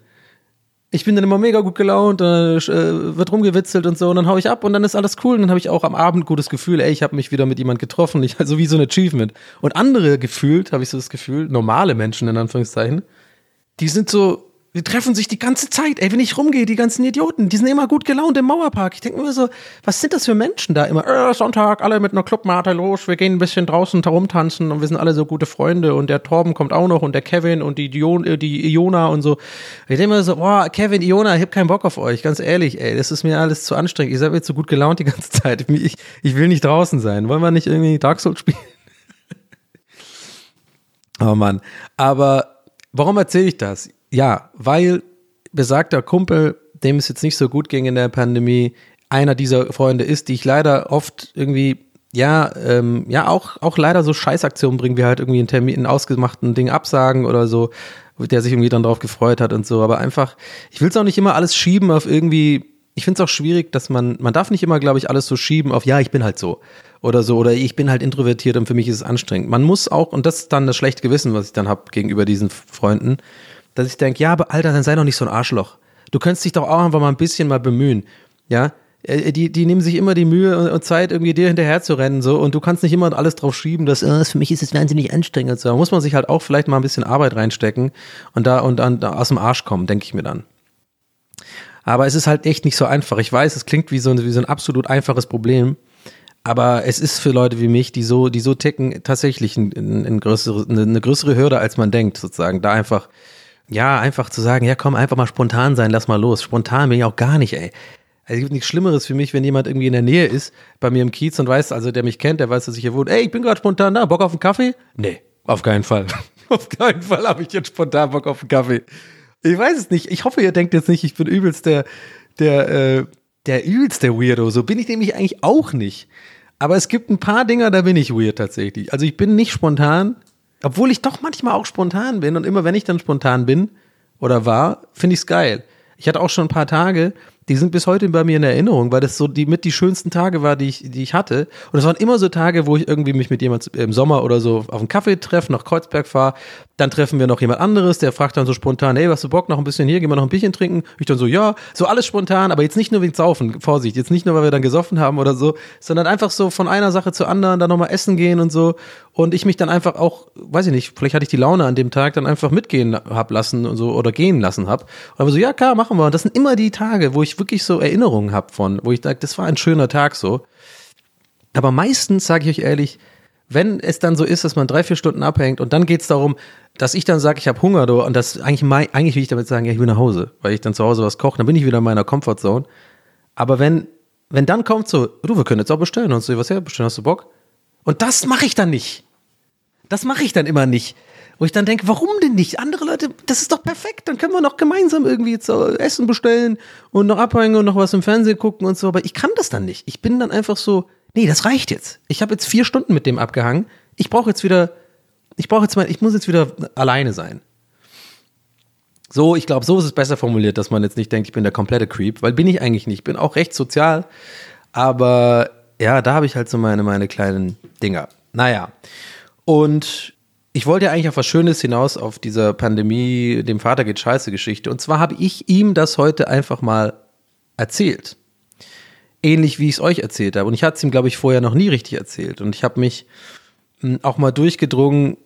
ich bin dann immer mega gut gelaunt, äh, äh, wird rumgewitzelt und so und dann hau ich ab und dann ist alles cool und dann habe ich auch am Abend gutes Gefühl, ey, ich habe mich wieder mit jemand getroffen, ich also wie so ein Achievement. Und andere gefühlt, habe ich so das Gefühl, normale Menschen in Anführungszeichen, die sind so die treffen sich die ganze Zeit. Ey, wenn ich rumgehe, die ganzen Idioten, die sind immer gut gelaunt im Mauerpark. Ich denke mir so, was sind das für Menschen da immer? Äh, Sonntag, alle mit einer Clubmate los, wir gehen ein bisschen draußen herumtanzen und wir sind alle so gute Freunde und der Torben kommt auch noch und der Kevin und die, Dion, äh, die Iona und so. Ich denke mir so, boah, Kevin, Iona, ich hab keinen Bock auf euch, ganz ehrlich, ey, das ist mir alles zu anstrengend. Ihr seid mir zu gut gelaunt die ganze Zeit. Ich, ich will nicht draußen sein. Wollen wir nicht irgendwie Dark Souls spielen? [LAUGHS] oh Mann. Aber warum erzähle ich das? Ja, weil besagter Kumpel, dem es jetzt nicht so gut ging in der Pandemie, einer dieser Freunde ist, die ich leider oft irgendwie, ja, ähm, ja, auch, auch leider so Scheißaktionen bringen, wie halt irgendwie einen Termin, einen ausgemachten Ding absagen oder so, der sich irgendwie dann drauf gefreut hat und so. Aber einfach, ich will es auch nicht immer alles schieben auf irgendwie, ich finde es auch schwierig, dass man, man darf nicht immer, glaube ich, alles so schieben auf, ja, ich bin halt so oder so, oder ich bin halt introvertiert und für mich ist es anstrengend. Man muss auch, und das ist dann das schlechte Gewissen, was ich dann habe gegenüber diesen Freunden, dass ich denke, ja, aber Alter, dann sei doch nicht so ein Arschloch. Du könntest dich doch auch einfach mal ein bisschen mal bemühen. Ja, äh, die, die nehmen sich immer die Mühe und Zeit, irgendwie dir hinterher zu rennen, so, und du kannst nicht immer alles drauf schieben, dass, äh, für mich ist es wahnsinnig anstrengend, so. Da muss man sich halt auch vielleicht mal ein bisschen Arbeit reinstecken und da, und dann aus dem Arsch kommen, denke ich mir dann. Aber es ist halt echt nicht so einfach. Ich weiß, es klingt wie so, ein, wie so ein absolut einfaches Problem. Aber es ist für Leute wie mich, die so, die so ticken, tatsächlich ein, ein, größere, eine größere Hürde, als man denkt, sozusagen. Da einfach ja, einfach zu sagen, ja komm, einfach mal spontan sein, lass mal los. Spontan bin ich auch gar nicht, ey. Also, es gibt nichts Schlimmeres für mich, wenn jemand irgendwie in der Nähe ist, bei mir im Kiez und weiß, also der mich kennt, der weiß, dass ich hier wohne. Ey, ich bin gerade spontan da, Bock auf einen Kaffee? Nee, auf keinen Fall. [LAUGHS] auf keinen Fall habe ich jetzt spontan Bock auf einen Kaffee. Ich weiß es nicht. Ich hoffe, ihr denkt jetzt nicht, ich bin übelst der, der, äh, der übelste Weirdo. So bin ich nämlich eigentlich auch nicht. Aber es gibt ein paar Dinger, da bin ich weird tatsächlich. Also ich bin nicht spontan, obwohl ich doch manchmal auch spontan bin und immer wenn ich dann spontan bin oder war, finde ich es geil. Ich hatte auch schon ein paar Tage, die sind bis heute bei mir in Erinnerung, weil das so die mit die schönsten Tage war, die ich, die ich hatte. Und es waren immer so Tage, wo ich irgendwie mich mit jemand im Sommer oder so auf einen Kaffee treffe, nach Kreuzberg fahre. Dann treffen wir noch jemand anderes, der fragt dann so spontan, hey, hast du Bock, noch ein bisschen hier, gehen wir noch ein Bierchen trinken? Ich dann so, ja, so alles spontan, aber jetzt nicht nur wegen Saufen, Vorsicht, jetzt nicht nur, weil wir dann gesoffen haben oder so, sondern einfach so von einer Sache zur anderen, dann nochmal essen gehen und so. Und ich mich dann einfach auch, weiß ich nicht, vielleicht hatte ich die Laune an dem Tag, dann einfach mitgehen hab lassen und so oder gehen lassen hab. Und aber so, ja, klar, machen wir. Und das sind immer die Tage, wo ich wirklich so Erinnerungen habe von, wo ich sage, das war ein schöner Tag so. Aber meistens, sage ich euch ehrlich, wenn es dann so ist, dass man drei, vier Stunden abhängt und dann geht es darum, dass ich dann sage, ich habe Hunger und das eigentlich, eigentlich will ich damit sagen, ja, ich will nach Hause, weil ich dann zu Hause was koche, dann bin ich wieder in meiner Comfortzone. Aber wenn, wenn dann kommt so, du, wir können jetzt auch bestellen und so, was her, bestellen, hast du Bock? Und das mache ich dann nicht. Das mache ich dann immer nicht. Wo ich dann denke, warum denn nicht? Andere Leute, das ist doch perfekt, dann können wir noch gemeinsam irgendwie jetzt Essen bestellen und noch abhängen und noch was im Fernsehen gucken und so. Aber ich kann das dann nicht. Ich bin dann einfach so, nee, das reicht jetzt. Ich habe jetzt vier Stunden mit dem abgehangen. Ich brauche jetzt wieder, ich brauche jetzt mal, ich muss jetzt wieder alleine sein. So, ich glaube, so ist es besser formuliert, dass man jetzt nicht denkt, ich bin der komplette Creep, weil bin ich eigentlich nicht. Ich bin auch recht sozial, aber ja, da habe ich halt so meine, meine kleinen Dinger. Naja. Und ich wollte ja eigentlich auf was Schönes hinaus auf dieser Pandemie, dem Vater geht scheiße Geschichte. Und zwar habe ich ihm das heute einfach mal erzählt. Ähnlich wie ich es euch erzählt habe. Und ich hatte es ihm, glaube ich, vorher noch nie richtig erzählt. Und ich habe mich hm, auch mal durchgedrungen,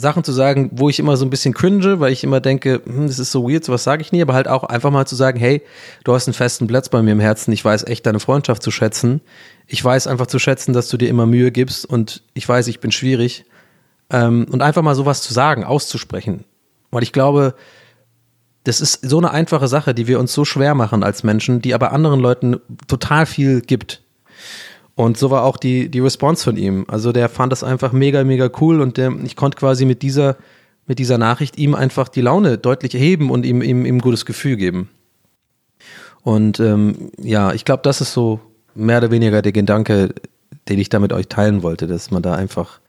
Sachen zu sagen, wo ich immer so ein bisschen cringe, weil ich immer denke, hm, das ist so weird, sowas sage ich nie, aber halt auch einfach mal zu sagen, hey, du hast einen festen Platz bei mir im Herzen, ich weiß echt deine Freundschaft zu schätzen. Ich weiß einfach zu schätzen, dass du dir immer Mühe gibst und ich weiß, ich bin schwierig ähm, und einfach mal sowas zu sagen, auszusprechen. Weil ich glaube, das ist so eine einfache Sache, die wir uns so schwer machen als Menschen, die aber anderen Leuten total viel gibt. Und so war auch die, die Response von ihm. Also der fand das einfach mega, mega cool und der, ich konnte quasi mit dieser, mit dieser Nachricht ihm einfach die Laune deutlich heben und ihm, ihm, ihm gutes Gefühl geben. Und ähm, ja, ich glaube, das ist so mehr oder weniger der Gedanke, den ich da mit euch teilen wollte, dass man da einfach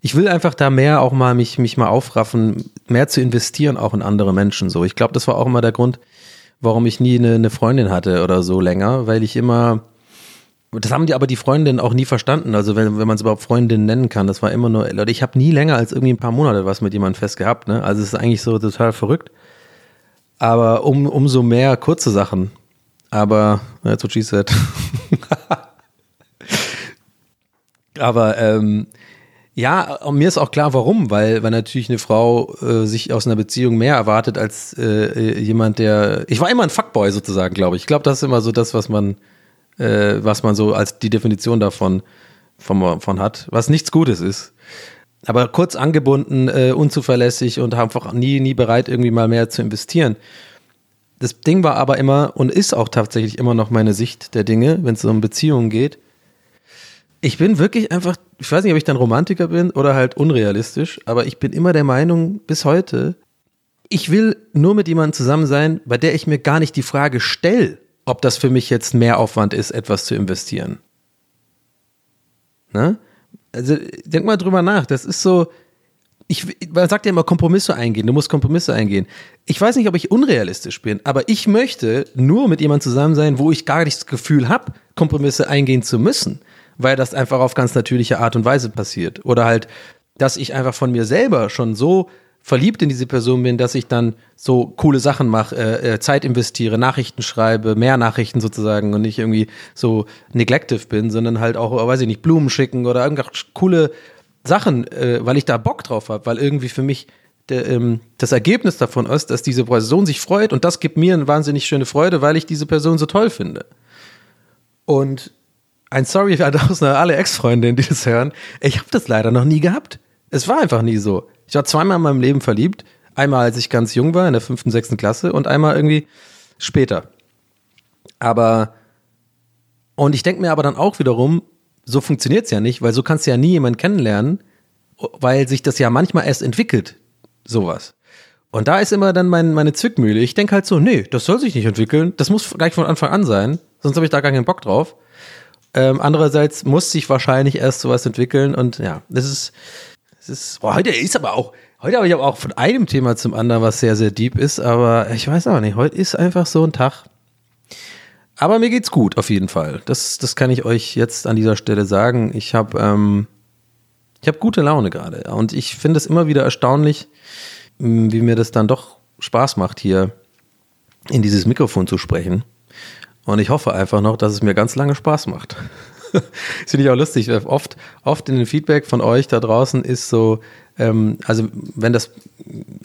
ich will einfach da mehr auch mal mich, mich mal aufraffen, mehr zu investieren auch in andere Menschen so. Ich glaube, das war auch immer der Grund, warum ich nie eine, eine Freundin hatte oder so länger, weil ich immer, das haben die aber die Freundinnen auch nie verstanden. Also wenn, wenn man es überhaupt Freundinnen nennen kann, das war immer nur, Leute, ich habe nie länger als irgendwie ein paar Monate was mit jemandem fest gehabt. Ne? Also es ist eigentlich so total verrückt. Aber um, umso mehr kurze Sachen. Aber that's what she said. aber ähm, ja, und mir ist auch klar, warum, weil, weil natürlich eine Frau äh, sich aus einer Beziehung mehr erwartet als äh, jemand, der. Ich war immer ein Fuckboy sozusagen, glaube ich. Ich glaube, das ist immer so das, was man, äh, was man so als die Definition davon von, von hat, was nichts Gutes ist. Aber kurz angebunden, äh, unzuverlässig und einfach nie, nie bereit, irgendwie mal mehr zu investieren. Das Ding war aber immer und ist auch tatsächlich immer noch meine Sicht der Dinge, wenn es um Beziehungen geht ich bin wirklich einfach, ich weiß nicht, ob ich dann Romantiker bin oder halt unrealistisch, aber ich bin immer der Meinung, bis heute, ich will nur mit jemandem zusammen sein, bei der ich mir gar nicht die Frage stelle, ob das für mich jetzt mehr Aufwand ist, etwas zu investieren. Ne? Also denk mal drüber nach. Das ist so, ich, man sagt ja immer Kompromisse eingehen, du musst Kompromisse eingehen. Ich weiß nicht, ob ich unrealistisch bin, aber ich möchte nur mit jemandem zusammen sein, wo ich gar nicht das Gefühl habe, Kompromisse eingehen zu müssen weil das einfach auf ganz natürliche Art und Weise passiert. Oder halt, dass ich einfach von mir selber schon so verliebt in diese Person bin, dass ich dann so coole Sachen mache, äh, äh, Zeit investiere, Nachrichten schreibe, mehr Nachrichten sozusagen und nicht irgendwie so neglective bin, sondern halt auch, weiß ich nicht, Blumen schicken oder irgendwelche coole Sachen, äh, weil ich da Bock drauf habe, weil irgendwie für mich der, ähm, das Ergebnis davon ist, dass diese Person sich freut und das gibt mir eine wahnsinnig schöne Freude, weil ich diese Person so toll finde. Und ein Sorry an alle Ex-Freundinnen, die das hören. Ich habe das leider noch nie gehabt. Es war einfach nie so. Ich war zweimal in meinem Leben verliebt. Einmal, als ich ganz jung war, in der fünften, sechsten Klasse und einmal irgendwie später. Aber, und ich denke mir aber dann auch wiederum, so funktioniert es ja nicht, weil so kannst du ja nie jemanden kennenlernen, weil sich das ja manchmal erst entwickelt, sowas. Und da ist immer dann mein, meine Zwickmühle. Ich denke halt so, nee, das soll sich nicht entwickeln, das muss gleich von Anfang an sein, sonst habe ich da gar keinen Bock drauf. Ähm, andererseits muss sich wahrscheinlich erst sowas entwickeln und ja, das ist, das ist, boah, heute ist aber auch, heute habe ich aber auch von einem Thema zum anderen, was sehr, sehr deep ist, aber ich weiß auch nicht, heute ist einfach so ein Tag. Aber mir geht's gut, auf jeden Fall. Das, das kann ich euch jetzt an dieser Stelle sagen. Ich habe ähm, ich hab gute Laune gerade und ich finde es immer wieder erstaunlich, wie mir das dann doch Spaß macht, hier in dieses Mikrofon zu sprechen. Und ich hoffe einfach noch, dass es mir ganz lange Spaß macht. [LAUGHS] das finde ich auch lustig. Oft, oft in den Feedback von euch da draußen ist so, ähm, also wenn das,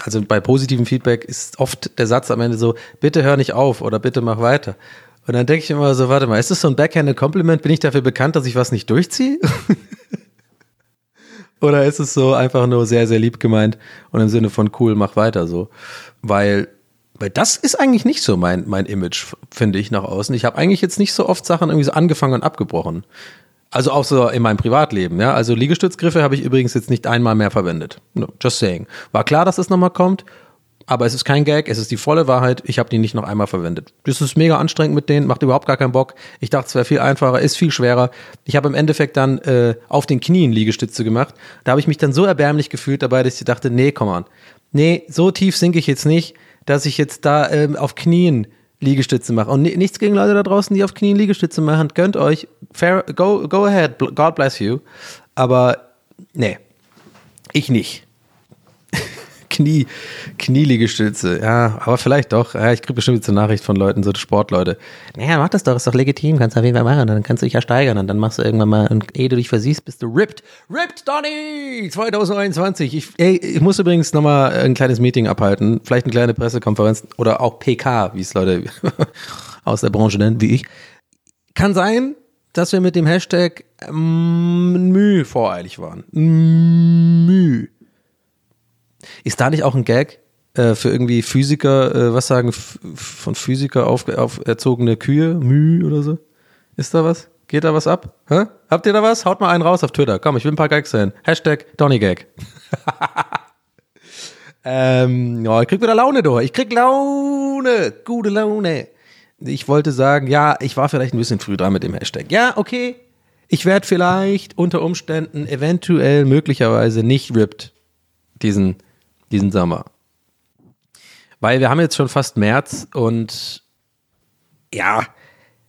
also bei positivem Feedback ist oft der Satz am Ende so, bitte hör nicht auf oder bitte mach weiter. Und dann denke ich immer so, warte mal, ist das so ein backhanded Compliment? Bin ich dafür bekannt, dass ich was nicht durchziehe? [LAUGHS] Oder ist es so einfach nur sehr, sehr lieb gemeint und im Sinne von cool, mach weiter so? Weil weil das ist eigentlich nicht so mein, mein Image, finde ich, nach außen. Ich habe eigentlich jetzt nicht so oft Sachen irgendwie so angefangen und abgebrochen. Also auch so in meinem Privatleben, ja. Also Liegestützgriffe habe ich übrigens jetzt nicht einmal mehr verwendet. No, just saying. War klar, dass es nochmal kommt, aber es ist kein Gag, es ist die volle Wahrheit. Ich habe die nicht noch einmal verwendet. Das ist mega anstrengend mit denen, macht überhaupt gar keinen Bock. Ich dachte, es wäre viel einfacher, ist viel schwerer. Ich habe im Endeffekt dann äh, auf den Knien Liegestütze gemacht. Da habe ich mich dann so erbärmlich gefühlt dabei, dass ich dachte, nee, komm an. Nee, so tief sinke ich jetzt nicht dass ich jetzt da ähm, auf Knien Liegestütze mache. Und nichts gegen Leute da draußen, die auf Knien Liegestütze machen. Gönnt euch. Fair, go, go ahead. God bless you. Aber nee, ich nicht. Knie, Knieliegestütze. Ja, aber vielleicht doch. Ja, ich kriege bestimmt jetzt eine Nachricht von Leuten, so Sportleute. Naja, mach das doch, ist doch legitim, kannst du auf jeden Fall machen. Dann kannst du dich ja steigern und dann machst du irgendwann mal, und ehe du dich versiehst, bist du ripped. Ripped, Donny! 2021. Ich, ey, ich muss übrigens nochmal ein kleines Meeting abhalten. Vielleicht eine kleine Pressekonferenz oder auch PK, wie es Leute [LAUGHS] aus der Branche nennen, wie ich. Kann sein, dass wir mit dem Hashtag ähm, Müh voreilig waren. Müh. Ist da nicht auch ein Gag äh, für irgendwie Physiker, äh, was sagen von Physiker auf, auferzogene Kühe, Müh oder so? Ist da was? Geht da was ab? Hä? Habt ihr da was? Haut mal einen raus auf Twitter. Komm, ich will ein paar Gags sehen. Hashtag Donny-Gag. [LAUGHS] ähm, oh, ich krieg wieder Laune durch. Ich krieg Laune. Gute Laune. Ich wollte sagen, ja, ich war vielleicht ein bisschen früh dran mit dem Hashtag. Ja, okay. ich werde vielleicht unter Umständen eventuell möglicherweise nicht ripped diesen, diesen Sommer. Weil wir haben jetzt schon fast März und ja,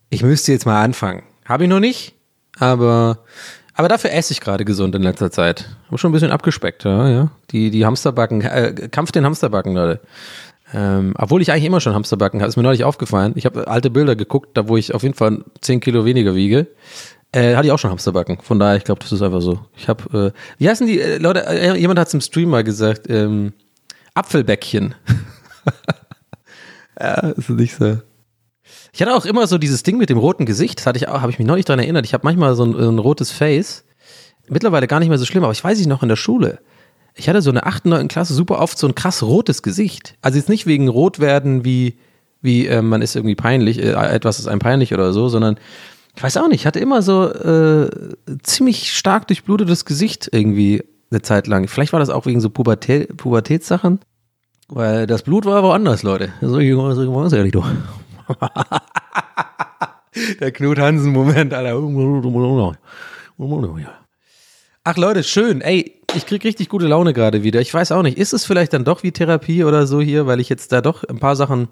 ich müsste jetzt mal anfangen. Habe ich noch nicht, aber, aber dafür esse ich gerade gesund in letzter Zeit. Habe schon ein bisschen abgespeckt, ja, ja. Die, die Hamsterbacken, äh, Kampf den Hamsterbacken, Leute. Ähm, obwohl ich eigentlich immer schon Hamsterbacken habe, ist mir neulich aufgefallen. Ich habe alte Bilder geguckt, da wo ich auf jeden Fall 10 Kilo weniger wiege. Äh, hatte ich auch schon Hamsterbacken. Von daher, ich glaube, das ist einfach so. Ich habe, äh, wie heißen die, äh, Leute, äh, jemand hat es im Stream mal gesagt, ähm, Apfelbäckchen. [LAUGHS] ja, ist nicht so. Ich hatte auch immer so dieses Ding mit dem roten Gesicht, das hatte ich auch, habe ich mich neulich daran erinnert. Ich habe manchmal so ein, ein rotes Face. Mittlerweile gar nicht mehr so schlimm, aber ich weiß ich noch in der Schule. Ich hatte so eine 8. 9. Klasse super oft so ein krass rotes Gesicht. Also jetzt nicht wegen rot werden wie, wie äh, man ist irgendwie peinlich, äh, etwas ist einem peinlich oder so, sondern ich weiß auch nicht, ich hatte immer so äh, ziemlich stark durchblutetes Gesicht irgendwie eine Zeit lang. Vielleicht war das auch wegen so Pubertät, Pubertätssachen. Weil das Blut war woanders, Leute. So, so ehrlich, du. Der Knut Hansen-Moment, Alter. Ach Leute, schön. Ey, ich krieg richtig gute Laune gerade wieder. Ich weiß auch nicht, ist es vielleicht dann doch wie Therapie oder so hier, weil ich jetzt da doch ein paar Sachen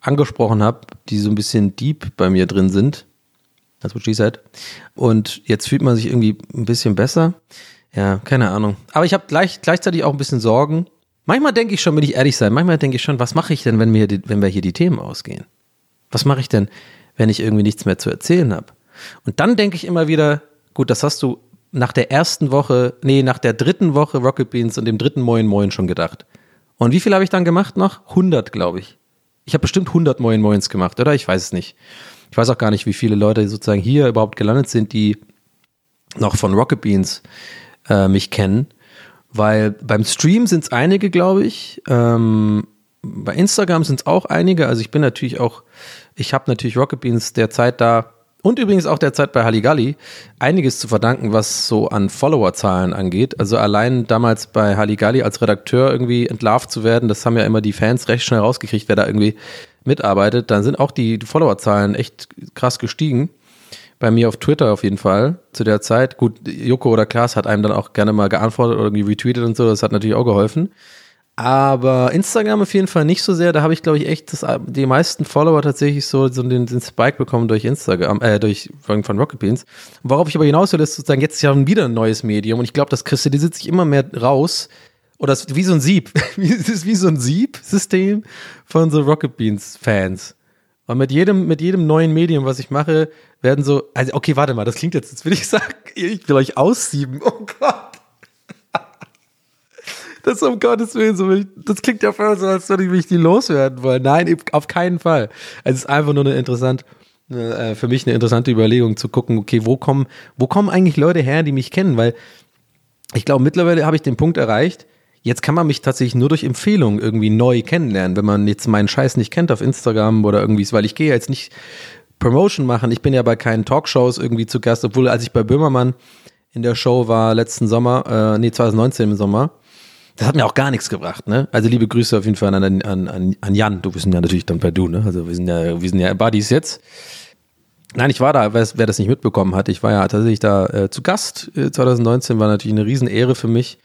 angesprochen habe, die so ein bisschen deep bei mir drin sind. That's what she said. Und jetzt fühlt man sich irgendwie ein bisschen besser. Ja, keine Ahnung. Aber ich habe gleich, gleichzeitig auch ein bisschen Sorgen. Manchmal denke ich schon, will ich ehrlich sein, manchmal denke ich schon, was mache ich denn, wenn wir, wenn wir hier die Themen ausgehen? Was mache ich denn, wenn ich irgendwie nichts mehr zu erzählen habe? Und dann denke ich immer wieder, gut, das hast du nach der ersten Woche, nee, nach der dritten Woche Rocket Beans und dem dritten Moin Moin schon gedacht. Und wie viel habe ich dann gemacht noch? 100, glaube ich. Ich habe bestimmt 100 Moin Moins gemacht, oder? Ich weiß es nicht. Ich weiß auch gar nicht, wie viele Leute sozusagen hier überhaupt gelandet sind, die noch von Rocket Beans äh, mich kennen. Weil beim Stream sind es einige, glaube ich. Ähm, bei Instagram sind es auch einige. Also ich bin natürlich auch, ich habe natürlich Rocket Beans derzeit da und übrigens auch derzeit bei Halligalli einiges zu verdanken, was so an Followerzahlen angeht. Also allein damals bei Halligalli als Redakteur irgendwie entlarvt zu werden, das haben ja immer die Fans recht schnell rausgekriegt, wer da irgendwie mitarbeitet. Dann sind auch die Followerzahlen echt krass gestiegen. Bei mir auf Twitter auf jeden Fall zu der Zeit. Gut, Joko oder Klaas hat einem dann auch gerne mal geantwortet oder irgendwie retweetet und so. Das hat natürlich auch geholfen. Aber Instagram auf jeden Fall nicht so sehr. Da habe ich, glaube ich, echt das, die meisten Follower tatsächlich so, so den, den Spike bekommen durch Instagram, äh, durch von, Rocket Beans. Worauf ich aber hinaus will, ist sozusagen, jetzt ja wieder ein neues Medium und ich glaube, das kristallisiert sich immer mehr raus. Oder ist wie so ein Sieb. [LAUGHS] es ist wie so ein Sieb-System von so Rocket Beans-Fans. Und mit jedem, mit jedem neuen Medium, was ich mache, werden so, also okay, warte mal, das klingt jetzt, jetzt will ich [LAUGHS] sagen, ich will euch aussieben. Oh Gott. [LAUGHS] Das um Gottes Willen, so, das klingt ja voll so, als würde ich mich die loswerden wollen. Nein, auf keinen Fall. Es ist einfach nur eine interessant, äh, für mich eine interessante Überlegung zu gucken, okay, wo kommen, wo kommen eigentlich Leute her, die mich kennen? Weil ich glaube, mittlerweile habe ich den Punkt erreicht, jetzt kann man mich tatsächlich nur durch Empfehlungen irgendwie neu kennenlernen, wenn man jetzt meinen Scheiß nicht kennt auf Instagram oder irgendwie, weil ich gehe jetzt nicht Promotion machen. Ich bin ja bei keinen Talkshows irgendwie zu Gast, obwohl als ich bei Böhmermann in der Show war letzten Sommer, äh, nee, 2019 im Sommer, das hat mir auch gar nichts gebracht, ne? Also liebe Grüße auf jeden Fall an, an, an, an Jan. Du bist ja natürlich dann bei du, ne? Also wir sind ja, wir sind ja Buddies jetzt. Nein, ich war da, wer, wer das nicht mitbekommen hat. Ich war ja tatsächlich da äh, zu Gast. Äh, 2019 war natürlich eine Riesenehre für mich.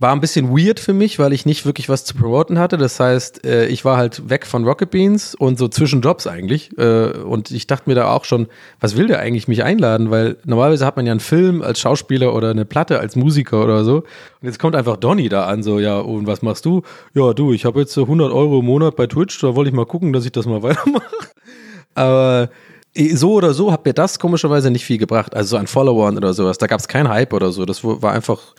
War ein bisschen weird für mich, weil ich nicht wirklich was zu promoten hatte. Das heißt, äh, ich war halt weg von Rocket Beans und so zwischen Jobs eigentlich. Äh, und ich dachte mir da auch schon, was will der eigentlich mich einladen? Weil normalerweise hat man ja einen Film als Schauspieler oder eine Platte als Musiker oder so. Und jetzt kommt einfach Donny da an, so, ja, und was machst du? Ja, du, ich habe jetzt 100 Euro im Monat bei Twitch, da wollte ich mal gucken, dass ich das mal [LAUGHS] weitermache. Aber so oder so hat mir das komischerweise nicht viel gebracht. Also so an Followern oder sowas. Da gab es keinen Hype oder so. Das war einfach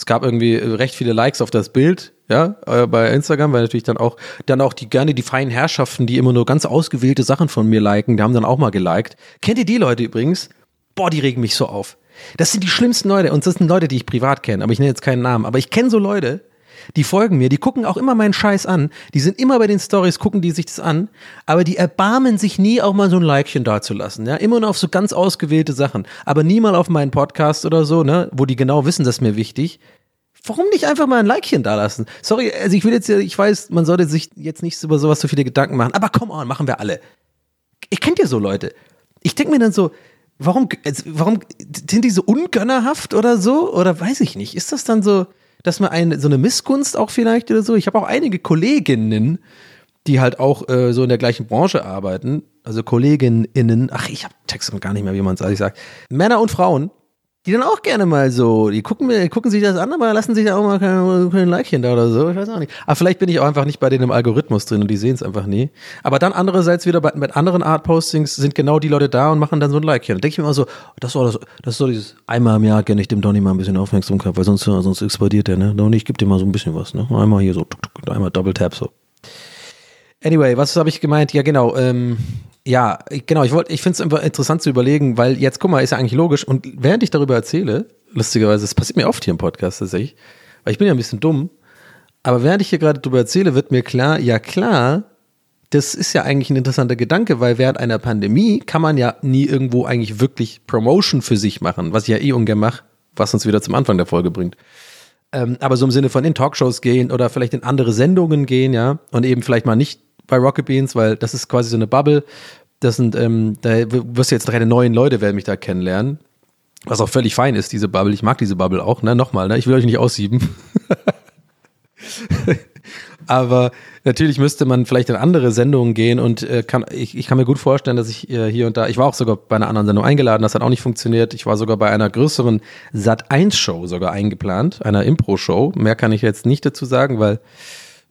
es gab irgendwie recht viele Likes auf das Bild, ja, äh, bei Instagram, weil natürlich dann auch, dann auch die gerne die feinen Herrschaften, die immer nur ganz ausgewählte Sachen von mir liken, die haben dann auch mal geliked. Kennt ihr die Leute übrigens? Boah, die regen mich so auf. Das sind die schlimmsten Leute und das sind Leute, die ich privat kenne, aber ich nenne jetzt keinen Namen. Aber ich kenne so Leute, die folgen mir, die gucken auch immer meinen Scheiß an, die sind immer bei den Stories, gucken die sich das an, aber die erbarmen sich nie auch mal so ein Likechen dazulassen, ja, immer nur auf so ganz ausgewählte Sachen, aber nie mal auf meinen Podcast oder so, ne, wo die genau wissen, das ist mir wichtig. Warum nicht einfach mal ein Likechen dalassen? Sorry, also ich will jetzt, ich weiß, man sollte sich jetzt nicht über sowas so viele Gedanken machen, aber come on, machen wir alle. Ich kennt ja so Leute. Ich denke mir dann so, warum, also, warum sind die so ungönnerhaft oder so? Oder weiß ich nicht. Ist das dann so, dass man eine, so eine Missgunst auch vielleicht oder so? Ich habe auch einige Kolleginnen, die halt auch äh, so in der gleichen Branche arbeiten, also Kolleginnen, ach, ich habe Texte gar nicht mehr, wie man es eigentlich sagt. Männer und Frauen, die dann auch gerne mal so, die gucken gucken sich das an, aber lassen sich da auch mal kein, Likechen da oder so. Ich weiß auch nicht. Aber vielleicht bin ich auch einfach nicht bei denen im Algorithmus drin und die sehen es einfach nie. Aber dann andererseits wieder bei, mit anderen Art-Postings sind genau die Leute da und machen dann so ein Likechen. Da denke ich mir immer so, das ist, das, das ist so dieses, einmal im Jahr gerne ich dem Donny mal ein bisschen Aufmerksamkeit, weil sonst, sonst explodiert der, ne? Donny, ich gebe dir mal so ein bisschen was, ne? Einmal hier so, einmal Double Tap so. Anyway, was habe ich gemeint? Ja, genau. Ähm, ja, genau. Ich ich finde es interessant zu überlegen, weil jetzt, guck mal, ist ja eigentlich logisch. Und während ich darüber erzähle, lustigerweise, das passiert mir oft hier im Podcast tatsächlich, weil ich bin ja ein bisschen dumm. Aber während ich hier gerade darüber erzähle, wird mir klar, ja klar, das ist ja eigentlich ein interessanter Gedanke, weil während einer Pandemie kann man ja nie irgendwo eigentlich wirklich Promotion für sich machen, was ich ja eh ungern mache, was uns wieder zum Anfang der Folge bringt. Ähm, aber so im Sinne von in Talkshows gehen oder vielleicht in andere Sendungen gehen, ja, und eben vielleicht mal nicht bei Rocket Beans, weil das ist quasi so eine Bubble. Das sind, ähm, da wirst du jetzt drei neuen Leute werden mich da kennenlernen. Was auch völlig fein ist, diese Bubble. Ich mag diese Bubble auch, ne? Nochmal, ne? Ich will euch nicht aussieben. [LAUGHS] Aber natürlich müsste man vielleicht in andere Sendungen gehen und äh, kann, ich, ich kann mir gut vorstellen, dass ich äh, hier und da, ich war auch sogar bei einer anderen Sendung eingeladen, das hat auch nicht funktioniert. Ich war sogar bei einer größeren Sat1-Show sogar eingeplant, einer Impro-Show. Mehr kann ich jetzt nicht dazu sagen, weil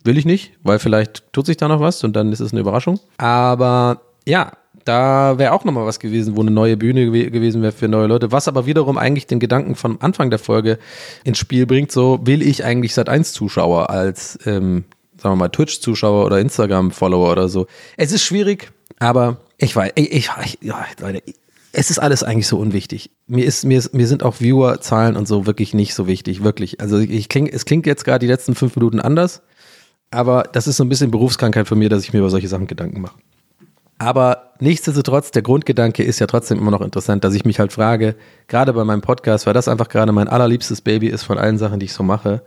Will ich nicht, weil vielleicht tut sich da noch was und dann ist es eine Überraschung. Aber ja, da wäre auch nochmal was gewesen, wo eine neue Bühne gew gewesen wäre für neue Leute. Was aber wiederum eigentlich den Gedanken vom Anfang der Folge ins Spiel bringt, so will ich eigentlich seit 1 Zuschauer als, ähm, sagen wir mal, Twitch-Zuschauer oder Instagram-Follower oder so. Es ist schwierig, aber ich weiß, ich, ich, ja, Leute, es ist alles eigentlich so unwichtig. Mir ist, mir ist, mir sind auch Viewer-Zahlen und so wirklich nicht so wichtig, wirklich. Also ich kling, es klingt jetzt gerade die letzten fünf Minuten anders. Aber das ist so ein bisschen Berufskrankheit von mir, dass ich mir über solche Sachen Gedanken mache. Aber nichtsdestotrotz, der Grundgedanke ist ja trotzdem immer noch interessant, dass ich mich halt frage, gerade bei meinem Podcast, weil das einfach gerade mein allerliebstes Baby ist von allen Sachen, die ich so mache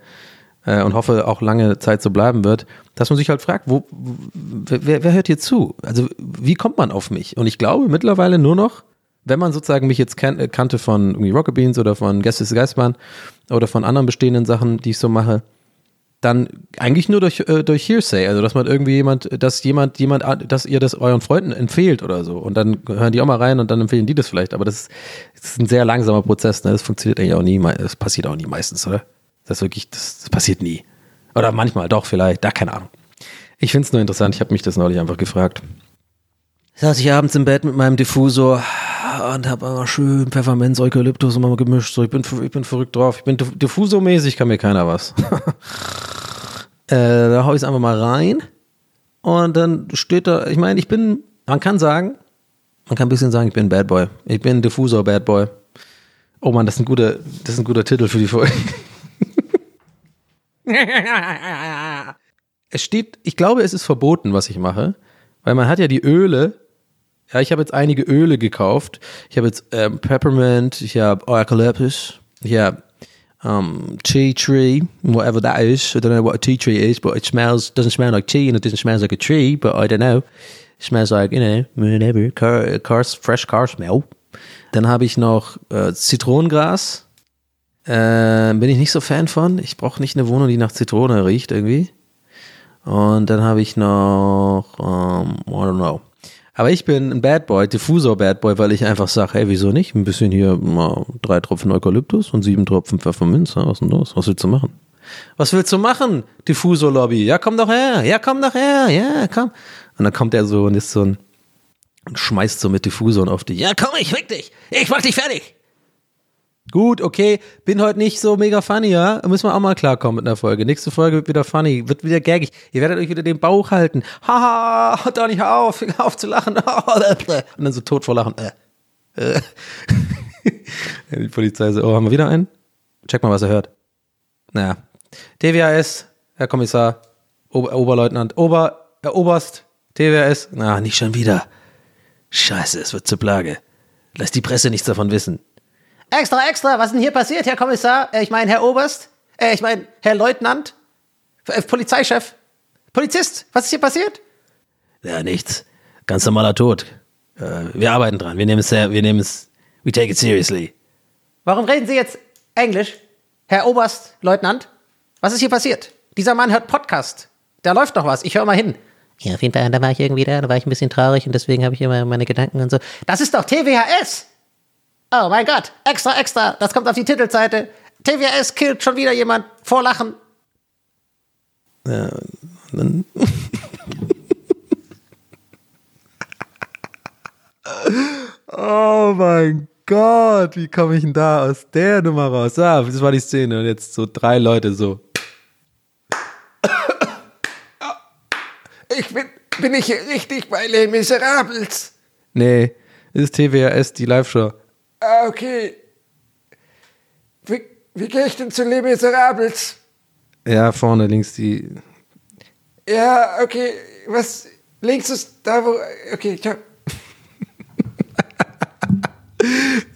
äh, und hoffe auch lange Zeit so bleiben wird, dass man sich halt fragt, wo, wer, wer hört hier zu? Also wie kommt man auf mich? Und ich glaube mittlerweile nur noch, wenn man sozusagen mich jetzt kan kannte von irgendwie Rocket Beans oder von Gäste des Geistbahn oder von anderen bestehenden Sachen, die ich so mache, dann eigentlich nur durch, äh, durch Hearsay, also dass man irgendwie jemand, dass jemand, jemand, dass ihr das euren Freunden empfehlt oder so. Und dann hören die auch mal rein und dann empfehlen die das vielleicht. Aber das ist, das ist ein sehr langsamer Prozess, ne? Das funktioniert eigentlich auch nie, das passiert auch nie meistens, oder? Das wirklich, das, das passiert nie. Oder manchmal doch, vielleicht, da keine Ahnung. Ich finde es nur interessant, ich habe mich das neulich einfach gefragt. Saß ich abends im Bett mit meinem Diffusor und habe aber schön Pfefferminz, Eukalyptus immer gemischt. So, ich bin, ich bin verrückt drauf. Ich bin diffusormäßig, kann mir keiner was. [LAUGHS] äh, da hau ich es einfach mal rein. Und dann steht da, ich meine, ich bin, man kann sagen, man kann ein bisschen sagen, ich bin Bad Boy. Ich bin Diffusor Bad Boy. Oh man, das ist ein guter, das ist ein guter Titel für die Folge. [LAUGHS] es steht, ich glaube, es ist verboten, was ich mache, weil man hat ja die Öle ja, ich habe jetzt einige Öle gekauft. Ich habe jetzt ähm, Peppermint, ich habe Eucalyptus, ich habe um, tea tree, whatever that is. I don't know what a tea tree is, but it smells doesn't smell like tea and it doesn't smell like a tree, but I don't know. It smells like, you know, whatever, car, car, fresh car smell. Dann habe ich noch äh, Zitronengras. Äh, bin ich nicht so Fan von. Ich brauche nicht eine Wohnung, die nach Zitrone riecht irgendwie. Und dann habe ich noch, um, I don't know. Aber ich bin ein Bad Boy, Diffusor Bad Boy, weil ich einfach sage, hey, wieso nicht? Ein bisschen hier mal drei Tropfen Eukalyptus und sieben Tropfen Pfefferminz. Was ist denn los? Was willst du machen? Was willst du machen, Diffusor Lobby? Ja, komm doch her. Ja, komm doch her. Ja, komm. Und dann kommt er so und ist so ein und schmeißt so mit Diffusoren auf dich. Ja, komm, ich fick dich. Ich mach dich fertig. Gut, okay, bin heute nicht so mega funny, ja? Müssen wir auch mal klarkommen mit einer Folge. Nächste Folge wird wieder funny, wird wieder gaggig. Ihr werdet euch wieder den Bauch halten. Haha, doch nicht auf, auf zu lachen. [LAUGHS] Und dann so tot vor Lachen. Äh. [LAUGHS] Die Polizei so, oh, haben wir wieder einen? Check mal, was er hört. Naja. DWAS, Herr Kommissar, Ober Oberleutnant, Ober, Herr Oberst, TWAS. Na, nicht schon wieder. Scheiße, es wird zur Plage. Lass die Presse nichts davon wissen. Extra, extra, was ist denn hier passiert, Herr Kommissar? Äh, ich meine, Herr Oberst? Äh, ich meine, Herr Leutnant? Äh, Polizeichef? Polizist? Was ist hier passiert? Ja, nichts. Ganz normaler Tod. Wir arbeiten dran. Wir nehmen es sehr, wir nehmen es, We take it seriously. Warum reden Sie jetzt Englisch? Herr Oberstleutnant? Was ist hier passiert? Dieser Mann hört Podcast. Da läuft doch was. Ich höre mal hin. Ja, auf jeden Fall, da war ich irgendwie da, da war ich ein bisschen traurig und deswegen habe ich immer meine Gedanken und so. Das ist doch TWHS! Oh mein Gott, extra, extra, das kommt auf die Titelseite. TWHS killt schon wieder jemand vor Lachen. Dann oh mein Gott, wie komme ich denn da aus der Nummer raus? Ah, das war die Szene und jetzt so drei Leute so. Ich bin, bin ich hier richtig bei Les Miserables? Nee, das ist TWRS, die Live-Show. Ah, okay. Wie, wie gehe ich denn zu Les Miserables? Ja, vorne links die. Ja, okay, was, links ist da, wo, okay, ciao. [LAUGHS]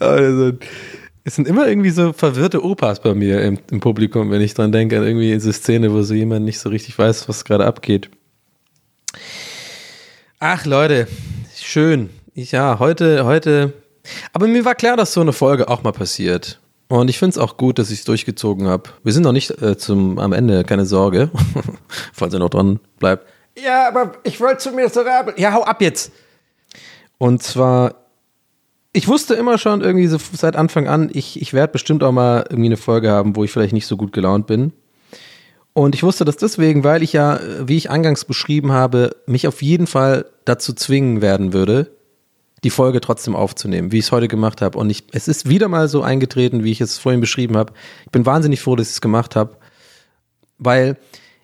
Also, es sind immer irgendwie so verwirrte Opas bei mir im, im Publikum, wenn ich dran denke, an irgendwie diese Szene, wo so jemand nicht so richtig weiß, was gerade abgeht. Ach, Leute, schön. Ich, ja, heute, heute. Aber mir war klar, dass so eine Folge auch mal passiert. Und ich finde es auch gut, dass ich es durchgezogen habe. Wir sind noch nicht äh, zum, am Ende, keine Sorge. [LAUGHS] Falls ihr noch dran bleibt. Ja, aber ich wollte zu Miserables. Ja, hau ab jetzt. Und zwar, ich wusste immer schon irgendwie so seit Anfang an, ich, ich werde bestimmt auch mal irgendwie eine Folge haben, wo ich vielleicht nicht so gut gelaunt bin. Und ich wusste das deswegen, weil ich ja, äh, wie ich eingangs beschrieben habe, mich auf jeden Fall dazu zwingen werden würde, die Folge trotzdem aufzunehmen, wie ich es heute gemacht habe. Und ich, es ist wieder mal so eingetreten, wie ich es vorhin beschrieben habe. Ich bin wahnsinnig froh, dass ich es gemacht habe, weil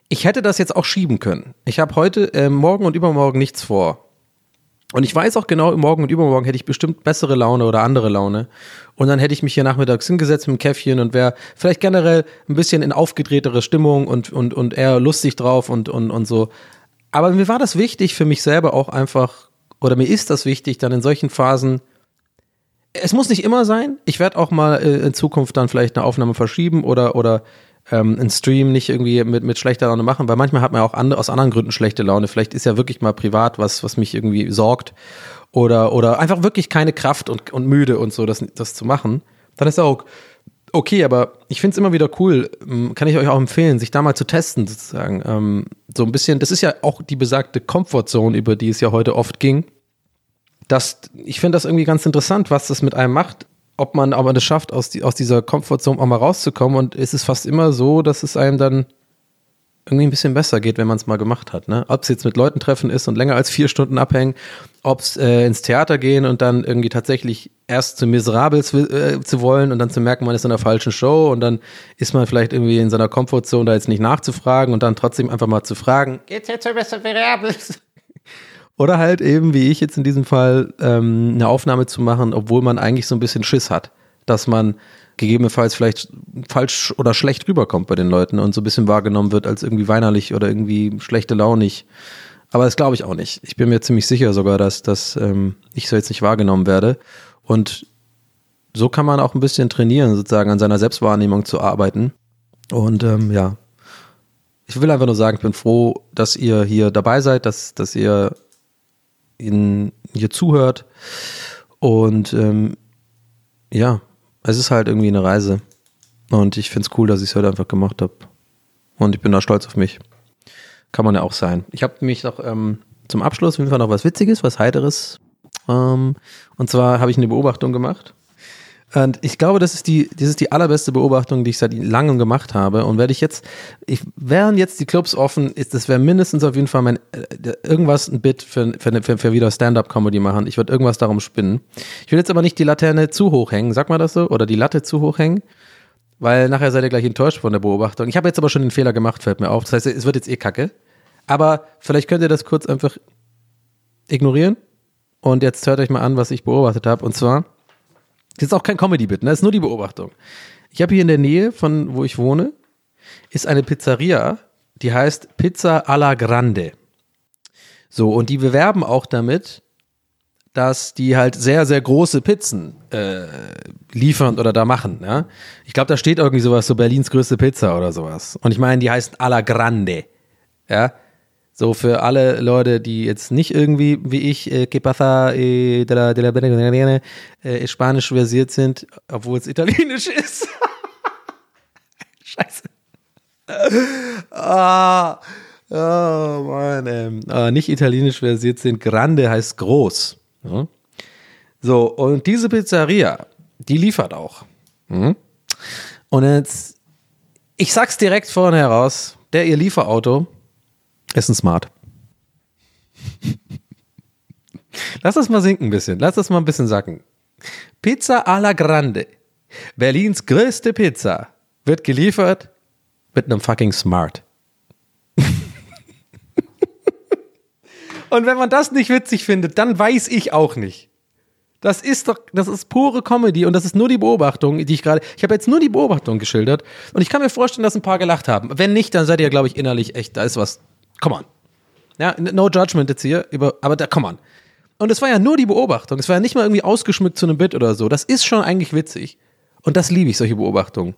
ich hätte das jetzt auch schieben können. Ich habe heute, äh, morgen und übermorgen nichts vor. Und ich weiß auch genau, morgen und übermorgen hätte ich bestimmt bessere Laune oder andere Laune. Und dann hätte ich mich hier nachmittags hingesetzt mit dem Käffchen und wäre vielleicht generell ein bisschen in aufgedrehtere Stimmung und, und, und eher lustig drauf und, und, und so. Aber mir war das wichtig für mich selber auch einfach, oder mir ist das wichtig, dann in solchen Phasen, es muss nicht immer sein. Ich werde auch mal äh, in Zukunft dann vielleicht eine Aufnahme verschieben oder, oder ähm, einen Stream nicht irgendwie mit, mit schlechter Laune machen, weil manchmal hat man ja auch andere, aus anderen Gründen schlechte Laune. Vielleicht ist ja wirklich mal privat was, was mich irgendwie sorgt oder, oder einfach wirklich keine Kraft und, und müde und so, das, das zu machen. Dann ist auch okay, aber ich finde es immer wieder cool, ähm, kann ich euch auch empfehlen, sich da mal zu testen, sozusagen. Ähm, so ein bisschen, das ist ja auch die besagte Comfortzone, über die es ja heute oft ging. Das, ich finde das irgendwie ganz interessant, was das mit einem macht, ob man aber das schafft, aus, die, aus dieser Comfortzone auch mal rauszukommen. Und es ist fast immer so, dass es einem dann irgendwie ein bisschen besser geht, wenn man es mal gemacht hat. Ne? Ob es jetzt mit Leuten treffen ist und länger als vier Stunden abhängen, ob es äh, ins Theater gehen und dann irgendwie tatsächlich erst zu Miserables äh, zu wollen und dann zu merken, man ist in einer falschen Show und dann ist man vielleicht irgendwie in seiner Komfortzone, da jetzt nicht nachzufragen und dann trotzdem einfach mal zu fragen. Geht's jetzt zu Miserables? [LAUGHS] Oder halt eben, wie ich jetzt in diesem Fall, ähm, eine Aufnahme zu machen, obwohl man eigentlich so ein bisschen Schiss hat, dass man gegebenenfalls vielleicht falsch oder schlecht rüberkommt bei den Leuten und so ein bisschen wahrgenommen wird als irgendwie weinerlich oder irgendwie schlechte launig. Aber das glaube ich auch nicht. Ich bin mir ziemlich sicher sogar, dass, dass ähm, ich so jetzt nicht wahrgenommen werde. Und so kann man auch ein bisschen trainieren, sozusagen an seiner Selbstwahrnehmung zu arbeiten. Und ähm, ja, ich will einfach nur sagen, ich bin froh, dass ihr hier dabei seid, dass, dass ihr in, hier zuhört. Und ähm, ja, es ist halt irgendwie eine Reise. Und ich finde es cool, dass ich es heute einfach gemacht habe. Und ich bin da stolz auf mich. Kann man ja auch sein. Ich habe mich noch ähm, zum Abschluss auf jeden Fall noch was Witziges, was Heiteres. Ähm, und zwar habe ich eine Beobachtung gemacht. Und ich glaube, das ist die, das ist die allerbeste Beobachtung, die ich seit langem gemacht habe. Und werde ich jetzt, ich, wären jetzt die Clubs offen, ist, das wäre mindestens auf jeden Fall mein, äh, irgendwas, ein Bit für, für, für, für wieder Stand-Up-Comedy machen. Ich würde irgendwas darum spinnen. Ich will jetzt aber nicht die Laterne zu hoch hängen, sag mal das so, oder die Latte zu hoch hängen. Weil nachher seid ihr gleich enttäuscht von der Beobachtung. Ich habe jetzt aber schon den Fehler gemacht, fällt mir auf. Das heißt, es wird jetzt eh kacke. Aber vielleicht könnt ihr das kurz einfach ignorieren. Und jetzt hört euch mal an, was ich beobachtet habe. Und zwar, das ist auch kein Comedy-Bit, ne? Das ist nur die Beobachtung. Ich habe hier in der Nähe von wo ich wohne, ist eine Pizzeria, die heißt Pizza alla Grande. So, und die bewerben auch damit, dass die halt sehr, sehr große Pizzen äh, liefern oder da machen. Ja? Ich glaube, da steht irgendwie sowas, so Berlins größte Pizza oder sowas. Und ich meine, die heißt alla Grande. Ja? So für alle Leute, die jetzt nicht irgendwie wie ich äh, que pasa eh, de la, de la, äh, Spanisch versiert sind, obwohl es Italienisch [LAUGHS] ist. Scheiße. Ah, oh Mann, ähm, äh, nicht italienisch versiert sind. Grande heißt groß. Ja? So, und diese Pizzeria, die liefert auch. Mhm. Und jetzt, ich sag's direkt vorne heraus, der ihr Lieferauto ist ein Smart. Lass das mal sinken ein bisschen. Lass das mal ein bisschen sacken. Pizza alla Grande. Berlins größte Pizza wird geliefert mit einem fucking Smart. Und wenn man das nicht witzig findet, dann weiß ich auch nicht. Das ist doch, das ist pure Comedy und das ist nur die Beobachtung, die ich gerade, ich habe jetzt nur die Beobachtung geschildert und ich kann mir vorstellen, dass ein paar gelacht haben. Wenn nicht, dann seid ihr, glaube ich, innerlich echt, da ist was, come on. Ja, no judgment jetzt hier, aber da, come on. Und es war ja nur die Beobachtung, es war ja nicht mal irgendwie ausgeschmückt zu einem Bit oder so. Das ist schon eigentlich witzig. Und das liebe ich, solche Beobachtungen.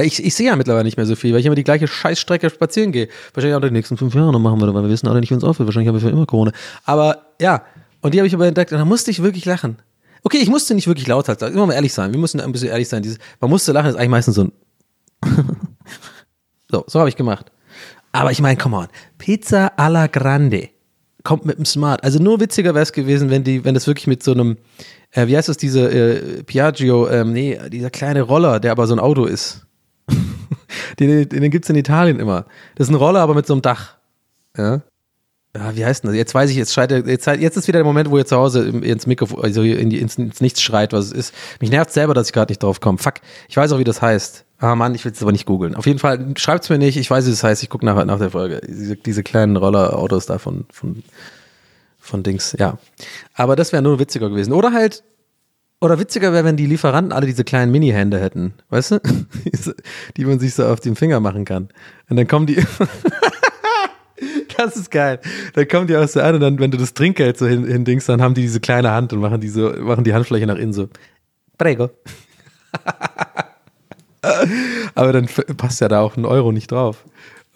Ich, ich sehe ja mittlerweile nicht mehr so viel, weil ich immer die gleiche Scheißstrecke spazieren gehe. Wahrscheinlich auch in den nächsten fünf Jahren noch machen wir, weil wir wissen alle nicht, wie uns aufhört. Wahrscheinlich haben wir für immer Corona. Aber ja, und die habe ich aber entdeckt und da musste ich wirklich lachen. Okay, ich musste nicht wirklich laut sagen. Immer mal ehrlich sein. Wir mussten ein bisschen ehrlich sein. Dieses, man musste lachen, ist eigentlich meistens so ein. [LAUGHS] so, so habe ich gemacht. Aber ich meine, come on. Pizza alla Grande kommt mit dem Smart. Also nur witziger wäre es gewesen, wenn die, wenn das wirklich mit so einem, äh, wie heißt das, diese äh, Piaggio, ähm, nee, dieser kleine Roller, der aber so ein Auto ist. [LAUGHS] den den gibt es in Italien immer. Das ist ein Roller, aber mit so einem Dach. Ja. Ja, wie heißt denn das? Jetzt weiß ich, jetzt schreit jetzt, jetzt ist wieder der Moment, wo ihr zu Hause ins Mikrofon, also in die, ins, ins Nichts schreit, was es ist. Mich nervt selber, dass ich gerade nicht drauf komme. Fuck, ich weiß auch, wie das heißt. Ah Mann, ich will es aber nicht googeln. Auf jeden Fall, schreibt's mir nicht, ich weiß, wie das heißt, ich gucke nachher nach der Folge. Diese, diese kleinen Rollerautos da von, von, von Dings, ja. Aber das wäre nur witziger gewesen. Oder halt, oder witziger wäre, wenn die Lieferanten alle diese kleinen Mini-Hände hätten, weißt du? [LAUGHS] die man sich so auf den Finger machen kann. Und dann kommen die. [LAUGHS] Das ist geil. Dann kommen die aus der an und dann, wenn du das Trinkgeld so hin, hindingst, dann haben die diese kleine Hand und machen die so, machen die Handfläche nach innen so. Prego. [LAUGHS] [LAUGHS] Aber dann passt ja da auch ein Euro nicht drauf.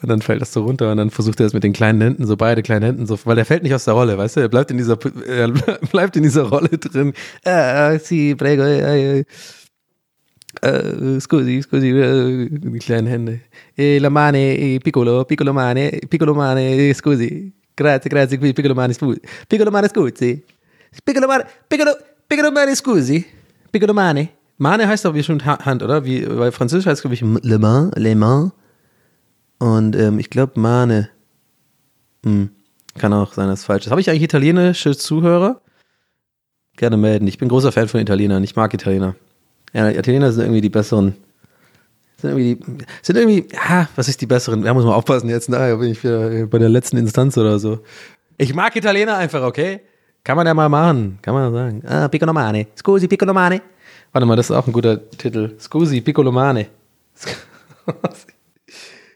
Und dann fällt das so runter und dann versucht er das mit den kleinen Händen, so beide kleinen Händen, so, weil der fällt nicht aus der Rolle, weißt du? Er bleibt in dieser, er [LAUGHS] bleibt in dieser Rolle drin. Ah, si, prego, eh, Uh, scusi, scusi, uh, die kleinen Hände. E la mane, e piccolo, piccolo mane, piccolo mane, scusi. Grazie, grazie, qui, piccolo mane, scusi. Piccolo mane, scusi. Piccolo mane, piccolo, piccolo mane, scusi. Piccolo mane. Mane heißt doch schon Hand, oder? Wie, weil Französisch heißt, glaube ich, Le Mans, Le Mans. Und ähm, ich glaube, Mane. Hm. Kann auch sein, dass es falsch ist. Habe ich eigentlich italienische Zuhörer? Gerne melden. Ich bin großer Fan von Italienern. Ich mag Italiener. Ja, die Italiener sind irgendwie die besseren. Sind irgendwie, sind irgendwie, ja, was ist die besseren? Da muss man aufpassen jetzt, na, bin ich wieder bei der letzten Instanz oder so. Ich mag Italiener einfach, okay? Kann man ja mal machen, kann man sagen. Ah, Piccolomane. Scusi, Piccolomane. Warte mal, das ist auch ein guter Titel. Scusi, Piccolomane. [LAUGHS]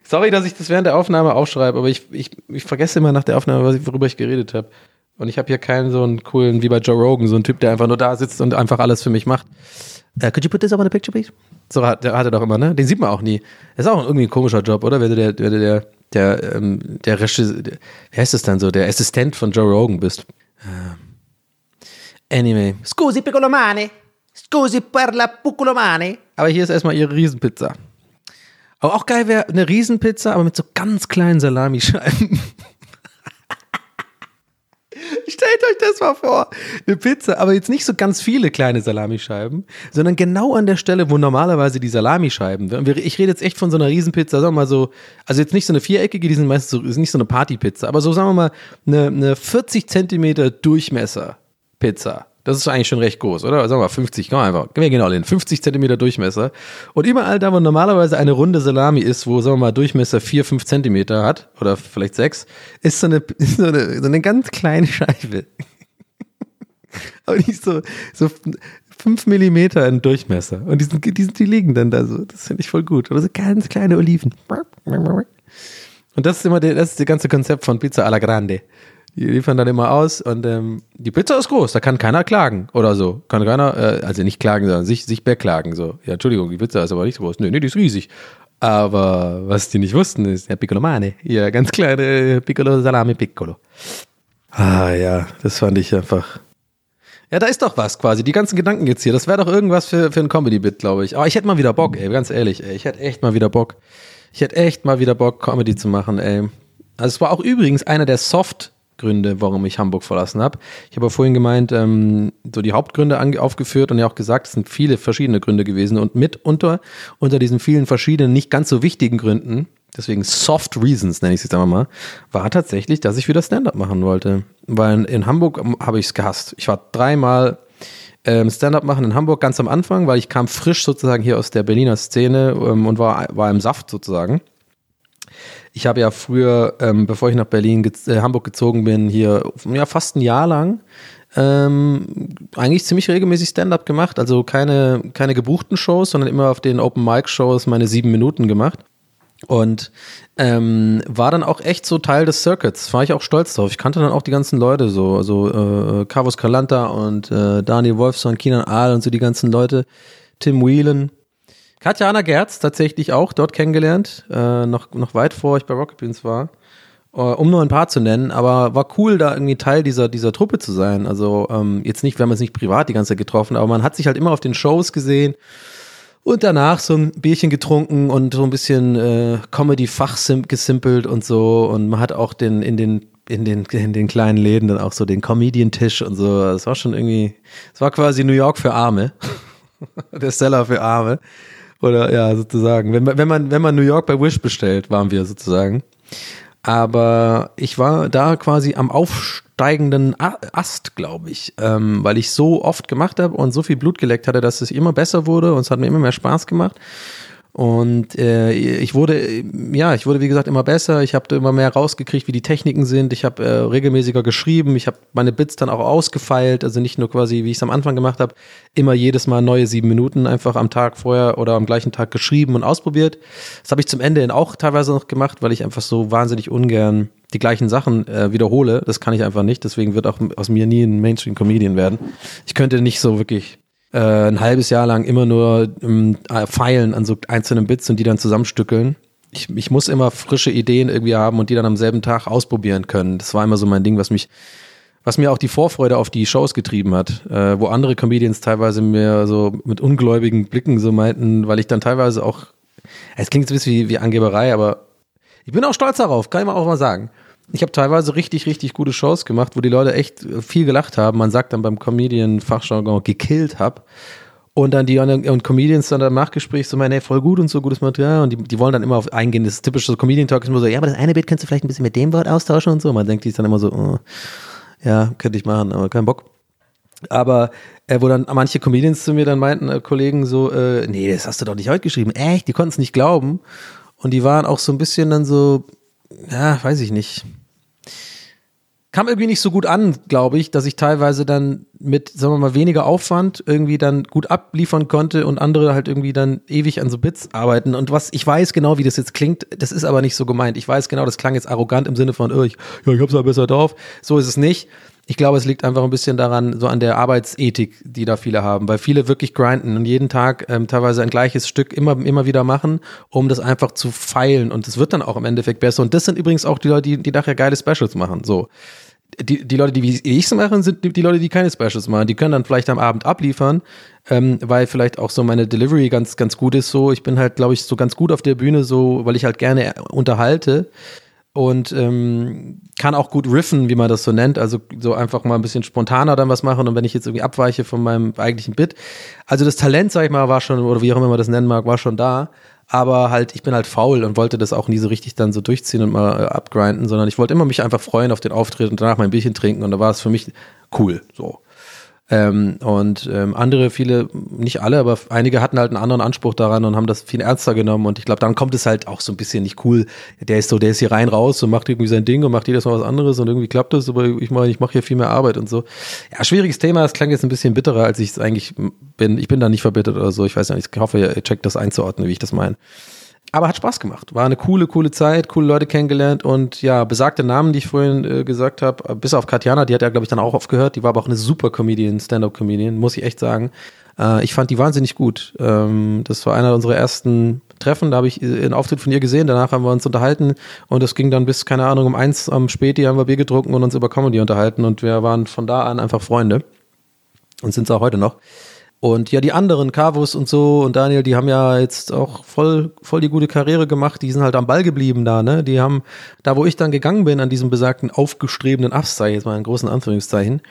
Sorry, dass ich das während der Aufnahme aufschreibe, aber ich, ich, ich vergesse immer nach der Aufnahme, worüber ich geredet habe. Und ich habe hier keinen so einen coolen, wie bei Joe Rogan, so einen Typ, der einfach nur da sitzt und einfach alles für mich macht. Uh, could you put this up on a picture, please? So hat, der hat er doch immer, ne? Den sieht man auch nie. Das ist auch irgendwie ein komischer Job, oder? Wenn du der, der, der, der, ähm, der Regisseur, wie heißt das dann so? Der Assistent von Joe Rogan bist. Uh, anyway. Scusi, Piccolomane. Scusi per la Piccolomane. Aber hier ist erstmal ihre Riesenpizza. Aber auch geil wäre eine Riesenpizza, aber mit so ganz kleinen Salamischeiben. [LAUGHS] Stellt euch das mal vor. Eine Pizza, aber jetzt nicht so ganz viele kleine Salamischeiben, sondern genau an der Stelle, wo normalerweise die Salamischeiben Ich rede jetzt echt von so einer Riesenpizza, sagen wir mal so, also jetzt nicht so eine viereckige, die sind meistens so, ist nicht so eine Partypizza, aber so sagen wir mal eine, eine 40 Zentimeter Durchmesser Pizza. Das ist eigentlich schon recht groß, oder? Sagen wir mal 50, komm einfach. Wir gehen all in. 50 Zentimeter Durchmesser. Und überall da, wo normalerweise eine runde Salami ist, wo, sagen wir mal, Durchmesser 4, 5 Zentimeter hat, oder vielleicht 6, ist so eine, [LAUGHS] so eine, so eine ganz kleine Scheibe. [LAUGHS] Aber die ist so, so 5 Millimeter in Durchmesser. Und die, sind, die, sind, die liegen dann da so. Das finde ich voll gut. Oder so ganz kleine Oliven. Und das ist immer der, das ist das ganze Konzept von Pizza alla Grande. Die liefern dann immer aus und ähm, die Pizza ist groß, da kann keiner klagen oder so. Kann keiner, äh, also nicht klagen, sondern sich, sich beklagen. So, ja, Entschuldigung, die Pizza ist aber nicht groß. Nee, nee, die ist riesig. Aber was die nicht wussten, ist der Piccolo Mane. Ja, ganz kleine Piccolo Salami Piccolo. Ah ja, das fand ich einfach. Ja, da ist doch was quasi. Die ganzen Gedanken jetzt hier. Das wäre doch irgendwas für, für ein Comedy-Bit, glaube ich. Aber ich hätte mal wieder Bock, ey, ganz ehrlich, ey. Ich hätte echt mal wieder Bock. Ich hätte echt mal wieder Bock, Comedy zu machen, ey. Also es war auch übrigens einer der Soft-Gründe, warum ich Hamburg verlassen habe. Ich habe vorhin gemeint, ähm, so die Hauptgründe aufgeführt und ja auch gesagt, es sind viele verschiedene Gründe gewesen und mitunter unter diesen vielen verschiedenen, nicht ganz so wichtigen Gründen, deswegen Soft Reasons nenne ich es jetzt einmal mal, war tatsächlich, dass ich wieder Stand-up machen wollte. Weil in, in Hamburg ähm, habe ich es gehasst. Ich war dreimal ähm, Stand-up machen in Hamburg ganz am Anfang, weil ich kam frisch sozusagen hier aus der Berliner Szene ähm, und war, war im Saft sozusagen. Ich habe ja früher, ähm, bevor ich nach Berlin, äh, Hamburg gezogen bin, hier ja, fast ein Jahr lang ähm, eigentlich ziemlich regelmäßig Stand-up gemacht. Also keine, keine gebuchten Shows, sondern immer auf den Open-Mic-Shows meine sieben Minuten gemacht. Und ähm, war dann auch echt so Teil des Circuits. War ich auch stolz drauf. Ich kannte dann auch die ganzen Leute so, also äh, Carlos Calanta und äh, Daniel Wolfson, Kinan Ahl und so die ganzen Leute, Tim Whelan. Katja Anna Gerz tatsächlich auch dort kennengelernt, äh, noch, noch weit vor ich bei Rocket Beans war, äh, um nur ein paar zu nennen, aber war cool, da irgendwie Teil dieser, dieser Truppe zu sein. Also ähm, jetzt nicht, wir haben uns nicht privat die ganze Zeit getroffen, aber man hat sich halt immer auf den Shows gesehen und danach so ein Bierchen getrunken und so ein bisschen äh, Comedy-Fach sim- gesimpelt und so. Und man hat auch den in den in den, in den kleinen Läden dann auch so den Comedian-Tisch und so. Das war schon irgendwie, es war quasi New York für Arme. [LAUGHS] Der Seller für Arme. Oder ja, sozusagen. Wenn, man- wenn man, wenn man New York bei Wish bestellt, waren wir sozusagen. Aber ich war da quasi am aufsteigenden Ast, glaube ich, ähm, weil ich so oft gemacht habe und so viel Blut geleckt hatte, dass es immer besser wurde und es hat mir immer mehr Spaß gemacht. Und äh, ich wurde, ja, ich wurde wie gesagt immer besser. Ich habe immer mehr rausgekriegt, wie die Techniken sind. Ich habe äh, regelmäßiger geschrieben. Ich habe meine Bits dann auch ausgefeilt. Also nicht nur quasi, wie ich es am Anfang gemacht habe, immer jedes Mal neue sieben Minuten einfach am Tag vorher oder am gleichen Tag geschrieben und ausprobiert. Das habe ich zum Ende hin auch teilweise noch gemacht, weil ich einfach so wahnsinnig ungern die gleichen Sachen äh, wiederhole. Das kann ich einfach nicht. Deswegen wird auch aus mir nie ein Mainstream-Comedian werden. Ich könnte nicht so wirklich äh, ein halbes Jahr lang immer nur ähm, äh, feilen an so einzelnen Bits und die dann zusammenstückeln. Ich, ich muss immer frische Ideen irgendwie haben und die dann am selben Tag ausprobieren können. Das war immer so mein Ding, was mich, was mir auch die Vorfreude auf die Shows getrieben hat, äh, wo andere Comedians teilweise mir so mit ungläubigen Blicken so meinten, weil ich dann teilweise auch, es klingt jetzt ein bisschen wie, wie Angeberei, aber ich bin auch stolz darauf, kann ich mal auch mal sagen. Ich habe teilweise richtig, richtig gute Shows gemacht, wo die Leute echt viel gelacht haben. Man sagt dann beim Comedian-Fachjargon gekillt hab. Und dann die und Comedians dann im Nachgespräch so meinen, hey, voll gut und so, gutes Material. Und die, die wollen dann immer auf eingehen. Das typische Comedian-Talk ist immer so, ja, aber das eine Bild kannst du vielleicht ein bisschen mit dem Wort austauschen und so. Man denkt sich dann immer so, oh, ja, könnte ich machen, aber kein Bock. Aber äh, wo dann manche Comedians zu mir dann meinten, äh, Kollegen so, äh, nee, das hast du doch nicht heute geschrieben. Echt? Die konnten es nicht glauben. Und die waren auch so ein bisschen dann so, ja, weiß ich nicht. Kam irgendwie nicht so gut an, glaube ich, dass ich teilweise dann mit, sagen wir mal, weniger Aufwand irgendwie dann gut abliefern konnte und andere halt irgendwie dann ewig an so Bits arbeiten. Und was, ich weiß genau, wie das jetzt klingt, das ist aber nicht so gemeint. Ich weiß genau, das klang jetzt arrogant im Sinne von, oh, ich, ja, ich hab's ja besser drauf. So ist es nicht. Ich glaube, es liegt einfach ein bisschen daran, so an der Arbeitsethik, die da viele haben, weil viele wirklich grinden und jeden Tag ähm, teilweise ein gleiches Stück immer, immer wieder machen, um das einfach zu feilen. Und es wird dann auch im Endeffekt besser. Und das sind übrigens auch die Leute, die, die nachher geile Specials machen. So. Die, die Leute, die wie ich es machen, sind die, die Leute, die keine Specials machen. Die können dann vielleicht am Abend abliefern, ähm, weil vielleicht auch so meine Delivery ganz, ganz gut ist. So, ich bin halt, glaube ich, so ganz gut auf der Bühne, so, weil ich halt gerne unterhalte und ähm, kann auch gut riffen, wie man das so nennt. Also so einfach mal ein bisschen spontaner dann was machen und wenn ich jetzt irgendwie abweiche von meinem eigentlichen Bit. Also das Talent, sag ich mal, war schon, oder wie auch immer man das nennen mag, war schon da. Aber halt, ich bin halt faul und wollte das auch nie so richtig dann so durchziehen und mal äh, abgrinden, sondern ich wollte immer mich einfach freuen auf den Auftritt und danach mein Bierchen trinken und da war es für mich cool. So. Ähm, und ähm, andere, viele, nicht alle, aber einige hatten halt einen anderen Anspruch daran und haben das viel ernster genommen. Und ich glaube, dann kommt es halt auch so ein bisschen nicht cool. Der ist so, der ist hier rein raus und macht irgendwie sein Ding und macht jedes Mal was anderes und irgendwie klappt das, aber ich meine, ich mache hier viel mehr Arbeit und so. Ja, schwieriges Thema. Es klang jetzt ein bisschen bitterer, als ich es eigentlich bin. Ich bin da nicht verbittert oder so. Ich weiß nicht, ich hoffe, ihr checkt das einzuordnen, wie ich das meine. Aber hat Spaß gemacht. War eine coole, coole Zeit, coole Leute kennengelernt und ja, besagte Namen, die ich vorhin äh, gesagt habe, bis auf Katjana, die hat ja, glaube ich, dann auch aufgehört. Die war aber auch eine super Comedian, Stand-up-Comedian, muss ich echt sagen. Äh, ich fand die wahnsinnig gut. Ähm, das war einer unserer ersten treffen. Da habe ich äh, einen Auftritt von ihr gesehen. Danach haben wir uns unterhalten und es ging dann bis, keine Ahnung, um eins am Späti haben wir Bier getrunken und uns über Comedy unterhalten und wir waren von da an einfach Freunde und sind es auch heute noch. Und ja, die anderen, Carvus und so und Daniel, die haben ja jetzt auch voll, voll die gute Karriere gemacht. Die sind halt am Ball geblieben da, ne? Die haben, da wo ich dann gegangen bin, an diesem besagten aufgestrebenen Abszeichen, jetzt mal in großen Anführungszeichen,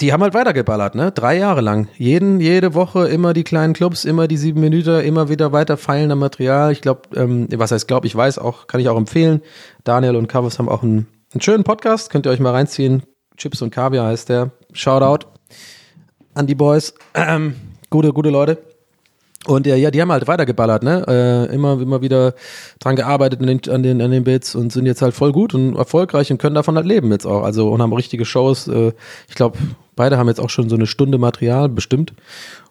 die haben halt weitergeballert, ne? Drei Jahre lang. Jeden, jede Woche immer die kleinen Clubs, immer die sieben Minuten, immer wieder weiter feilen am Material. Ich glaube, ähm, was heißt glaub, ich weiß auch, kann ich auch empfehlen. Daniel und Carvus haben auch einen, einen schönen Podcast, könnt ihr euch mal reinziehen. Chips und Kaviar heißt der. Shoutout an die Boys. Ähm, gute, gute Leute. Und ja, ja, die haben halt weitergeballert, ne? Äh, immer, immer wieder dran gearbeitet an den, an, den, an den Bits und sind jetzt halt voll gut und erfolgreich und können davon halt leben jetzt auch. Also und haben richtige Shows. Äh, ich glaube, beide haben jetzt auch schon so eine Stunde Material bestimmt.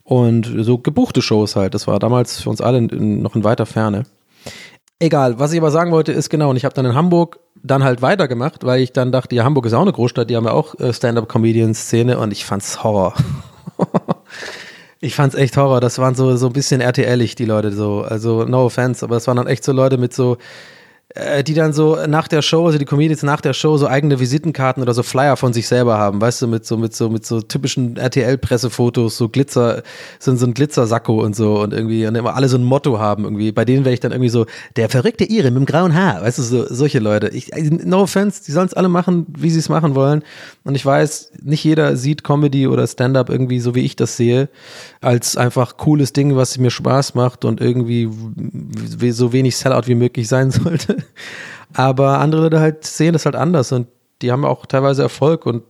Und so gebuchte Shows halt. Das war damals für uns alle in, in, noch in weiter Ferne. Egal, was ich aber sagen wollte, ist genau, und ich habe dann in Hamburg dann halt weitergemacht, weil ich dann dachte, ja, Hamburg ist auch eine Großstadt, die haben ja auch äh, Stand-up-Comedian-Szene und ich fand's Horror. [LAUGHS] ich fand's echt Horror. Das waren so, so ein bisschen RTL-ig, die Leute so. Also, no offense, aber es waren dann echt so Leute mit so, äh, die dann so nach der Show, also die Comedians nach der Show so eigene Visitenkarten oder so Flyer von sich selber haben, weißt du, mit so mit so mit so typischen RTL Pressefotos, so Glitzer, so, so ein Glitzersacko und so und irgendwie und immer alle so ein Motto haben irgendwie. Bei denen wäre ich dann irgendwie so der verrückte Ire mit dem grauen Haar, weißt du, so solche Leute. Ich no offense, die sollen es alle machen, wie sie es machen wollen und ich weiß, nicht jeder sieht Comedy oder Stand up irgendwie so wie ich das sehe, als einfach cooles Ding, was mir Spaß macht und irgendwie so wenig Sellout wie möglich sein [LAUGHS] sollte. [LAUGHS] Aber andere Leute halt sehen das halt anders und die haben auch teilweise Erfolg und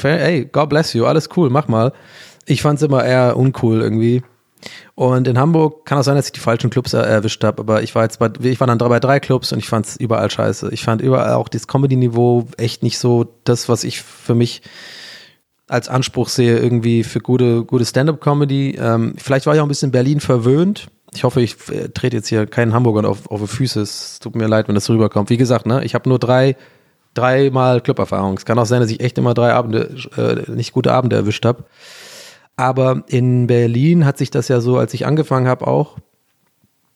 hey, God bless you, alles cool, mach mal. Ich fand es immer eher uncool irgendwie. Und in Hamburg kann auch sein, dass ich die falschen Clubs erwischt habe, aber ich war jetzt bei, ich war dann bei drei Clubs und ich fand es überall scheiße. Ich fand überall auch das Comedy-Niveau echt nicht so das, was ich für mich als Anspruch sehe, irgendwie für gute, gute Stand-up-Comedy. Ähm, vielleicht war ich auch ein bisschen Berlin verwöhnt ich hoffe, ich äh, trete jetzt hier keinen Hamburgern auf, auf die Füße. Es tut mir leid, wenn das rüberkommt. Wie gesagt, ne, ich habe nur drei, dreimal Club-Erfahrung. Es kann auch sein, dass ich echt immer drei Abende, äh, nicht gute Abende erwischt habe. Aber in Berlin hat sich das ja so, als ich angefangen habe, auch.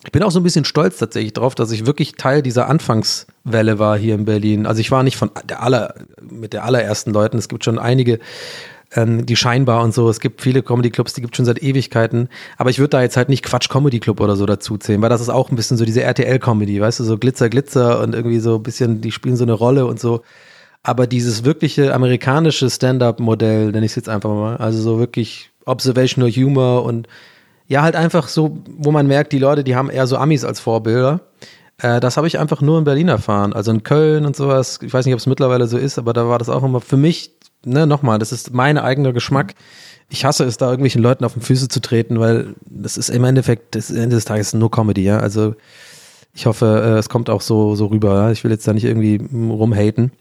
Ich bin auch so ein bisschen stolz tatsächlich drauf, dass ich wirklich Teil dieser Anfangswelle war hier in Berlin. Also ich war nicht von der aller, mit der allerersten Leuten. Es gibt schon einige ähm, die scheinbar und so. Es gibt viele Comedy-Clubs, die gibt schon seit Ewigkeiten. Aber ich würde da jetzt halt nicht Quatsch Comedy Club oder so dazu zählen, weil das ist auch ein bisschen so diese RTL-Comedy, weißt du, so Glitzer, Glitzer und irgendwie so ein bisschen, die spielen so eine Rolle und so. Aber dieses wirkliche amerikanische Stand-up-Modell, nenne ich es jetzt einfach mal, also so wirklich Observational Humor und ja, halt einfach so, wo man merkt, die Leute, die haben eher so Amis als Vorbilder. Äh, das habe ich einfach nur in Berlin erfahren. Also in Köln und sowas. Ich weiß nicht, ob es mittlerweile so ist, aber da war das auch immer für mich ne, nochmal, das ist mein eigener Geschmack. Ich hasse es, da irgendwelchen Leuten auf den Füße zu treten, weil das ist im Endeffekt, das Ende des Tages nur Comedy, ja. Also ich hoffe, äh, es kommt auch so, so rüber. Ich will jetzt da nicht irgendwie rumhaten.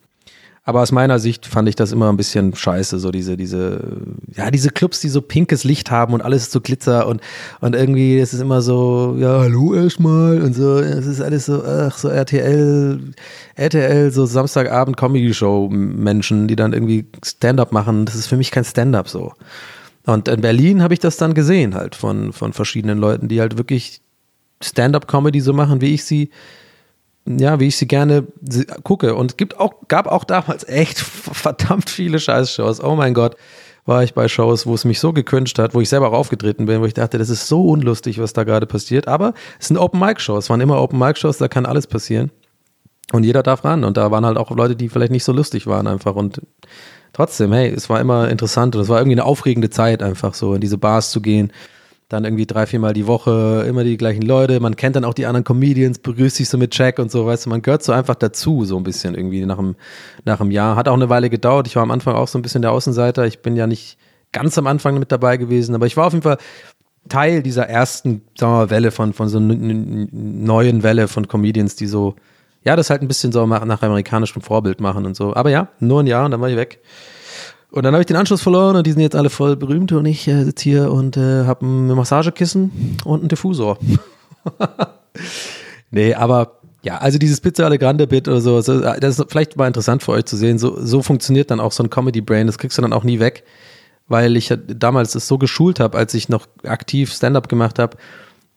Aber aus meiner Sicht fand ich das immer ein bisschen scheiße, so diese, diese, ja, diese Clubs, die so pinkes Licht haben und alles so Glitzer und, und irgendwie ist es immer so, ja, hallo erstmal und so, es ist alles so, ach, so RTL, RTL, so Samstagabend Comedy-Show Menschen, die dann irgendwie Stand-up machen. Das ist für mich kein Stand-up so. Und in Berlin habe ich das dann gesehen halt von, von verschiedenen Leuten, die halt wirklich Stand-up-Comedy so machen, wie ich sie ja, wie ich sie gerne gucke. Und es gibt auch, gab auch damals echt [LAUGHS] verdammt viele Scheißshows. Oh mein Gott, war ich bei Shows, wo es mich so gekünscht hat, wo ich selber auch aufgetreten bin, wo ich dachte, das ist so unlustig, was da gerade passiert. Aber es sind Open-Mic-Shows, es waren immer Open-Mic-Shows, da kann alles passieren. Und jeder darf ran. Und da waren halt auch Leute, die vielleicht nicht so lustig waren einfach. Und trotzdem, hey, es war immer interessant und es war irgendwie eine aufregende Zeit, einfach so in diese Bars zu gehen dann irgendwie drei, viermal die Woche, immer die gleichen Leute. Man kennt dann auch die anderen Comedians, begrüßt sich so mit Check und so, weißt du, man gehört so einfach dazu, so ein bisschen irgendwie nach einem, nach einem Jahr. Hat auch eine Weile gedauert. Ich war am Anfang auch so ein bisschen der Außenseiter. Ich bin ja nicht ganz am Anfang mit dabei gewesen, aber ich war auf jeden Fall Teil dieser ersten, sagen wir mal, Welle von, von so einer neuen Welle von Comedians, die so, ja, das halt ein bisschen so nach amerikanischem Vorbild machen und so. Aber ja, nur ein Jahr und dann war ich weg. Und dann habe ich den Anschluss verloren und die sind jetzt alle voll berühmt und ich äh, sitze hier und äh, habe ein Massagekissen und einen Diffusor. [LAUGHS] nee, aber ja, also dieses Pizza Allegrande Bit oder so, äh, das ist vielleicht mal interessant für euch zu sehen. So, so funktioniert dann auch so ein Comedy Brain. Das kriegst du dann auch nie weg, weil ich damals es so geschult habe, als ich noch aktiv Stand-up gemacht habe,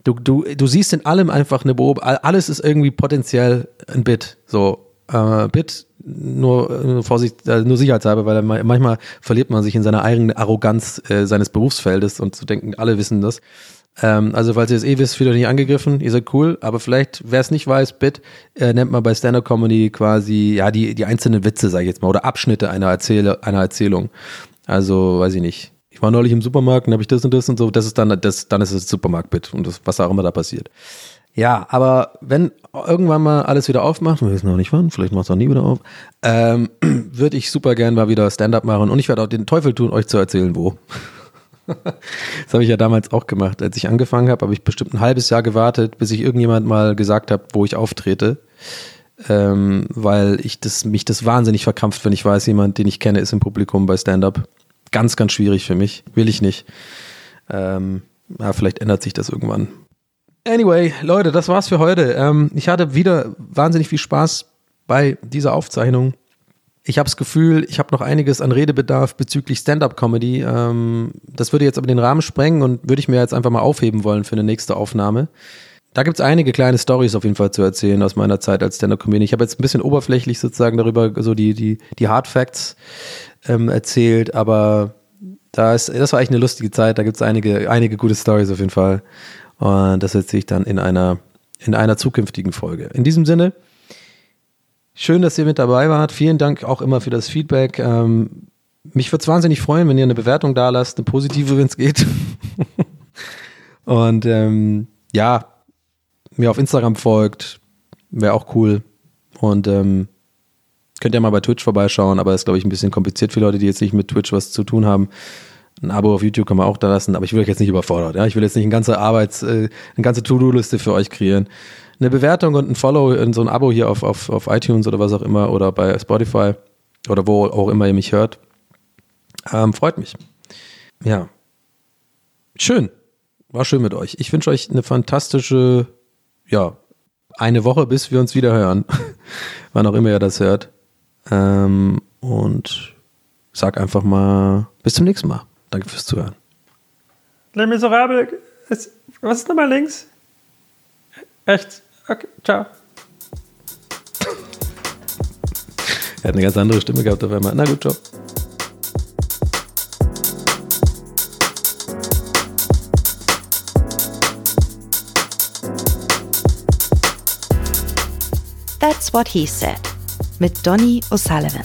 Du, du, du siehst in allem einfach eine Beobachtung. Alles ist irgendwie potenziell ein Bit. So, äh, Bit, nur, nur Vorsicht, äh, nur sicherheitshalber, weil ma- manchmal verliert man sich in seiner eigenen Arroganz äh, seines Berufsfeldes und zu denken, alle wissen das. Ähm, also, falls ihr es eh wisst, fühlt euch nicht angegriffen, ihr seid cool, aber vielleicht, wer es nicht weiß, Bit, äh, nennt man bei Stand-Up-Comedy quasi, ja, die, die einzelnen Witze, sag ich jetzt mal, oder Abschnitte einer, Erzähle, einer Erzählung. Also, weiß ich nicht. Ich war neulich im Supermarkt und habe ich das und das und so, das ist dann, das, dann ist es Supermarkt-Bit und das, was auch immer da passiert. Ja, aber wenn irgendwann mal alles wieder aufmacht, wir wissen noch nicht wann, vielleicht macht es auch nie wieder auf, ähm, [CLEARS THROAT] würde ich super gern mal wieder Stand-up machen und ich werde auch den Teufel tun, euch zu erzählen, wo. [LAUGHS] das habe ich ja damals auch gemacht. Als ich angefangen habe, habe ich bestimmt ein halbes Jahr gewartet, bis ich irgendjemand mal gesagt habe, wo ich auftrete. Ähm, weil ich das, mich das wahnsinnig verkrampft, wenn ich weiß, jemand, den ich kenne, ist im Publikum bei Stand-up. Ganz, ganz schwierig für mich. Will ich nicht. Ähm, ja, vielleicht ändert sich das irgendwann. Anyway, Leute, das war's für heute. Ähm, ich hatte wieder wahnsinnig viel Spaß bei dieser Aufzeichnung. Ich habe das Gefühl, ich habe noch einiges an Redebedarf bezüglich Stand-up-Comedy. Ähm, das würde jetzt aber den Rahmen sprengen und würde ich mir jetzt einfach mal aufheben wollen für eine nächste Aufnahme. Da gibt's einige kleine Stories auf jeden Fall zu erzählen aus meiner Zeit als Stand-up-Comedian. Ich habe jetzt ein bisschen oberflächlich sozusagen darüber so die, die, die Hard Facts ähm, erzählt, aber da ist, das war echt eine lustige Zeit. Da gibt's einige, einige gute Stories auf jeden Fall. Und das erzähle ich dann in einer, in einer zukünftigen Folge. In diesem Sinne, schön, dass ihr mit dabei wart. Vielen Dank auch immer für das Feedback. Ähm, mich würde es wahnsinnig freuen, wenn ihr eine Bewertung da lasst, eine positive, wenn es geht. [LAUGHS] Und ähm, ja, mir auf Instagram folgt, wäre auch cool. Und ähm, könnt ihr mal bei Twitch vorbeischauen, aber ist, glaube ich, ein bisschen kompliziert für Leute, die jetzt nicht mit Twitch was zu tun haben. Ein Abo auf YouTube kann man auch da lassen, aber ich will euch jetzt nicht überfordert. Ja? Ich will jetzt nicht eine ganze Arbeits-, äh, eine ganze To-Do-Liste für euch kreieren. Eine Bewertung und ein Follow und so ein Abo hier auf, auf, auf iTunes oder was auch immer oder bei Spotify oder wo auch immer ihr mich hört. Ähm, freut mich. Ja. Schön. War schön mit euch. Ich wünsche euch eine fantastische, ja, eine Woche, bis wir uns wieder hören. [LAUGHS] Wann auch immer ihr das hört. Ähm, und sag einfach mal bis zum nächsten Mal. Danke fürs Zuhören. Les Miserables. Ist, was ist nochmal links? Rechts. Okay, ciao. Er hat eine ganz andere Stimme gehabt auf einmal. Na gut, ciao. That's What He Said mit Donny O'Sullivan.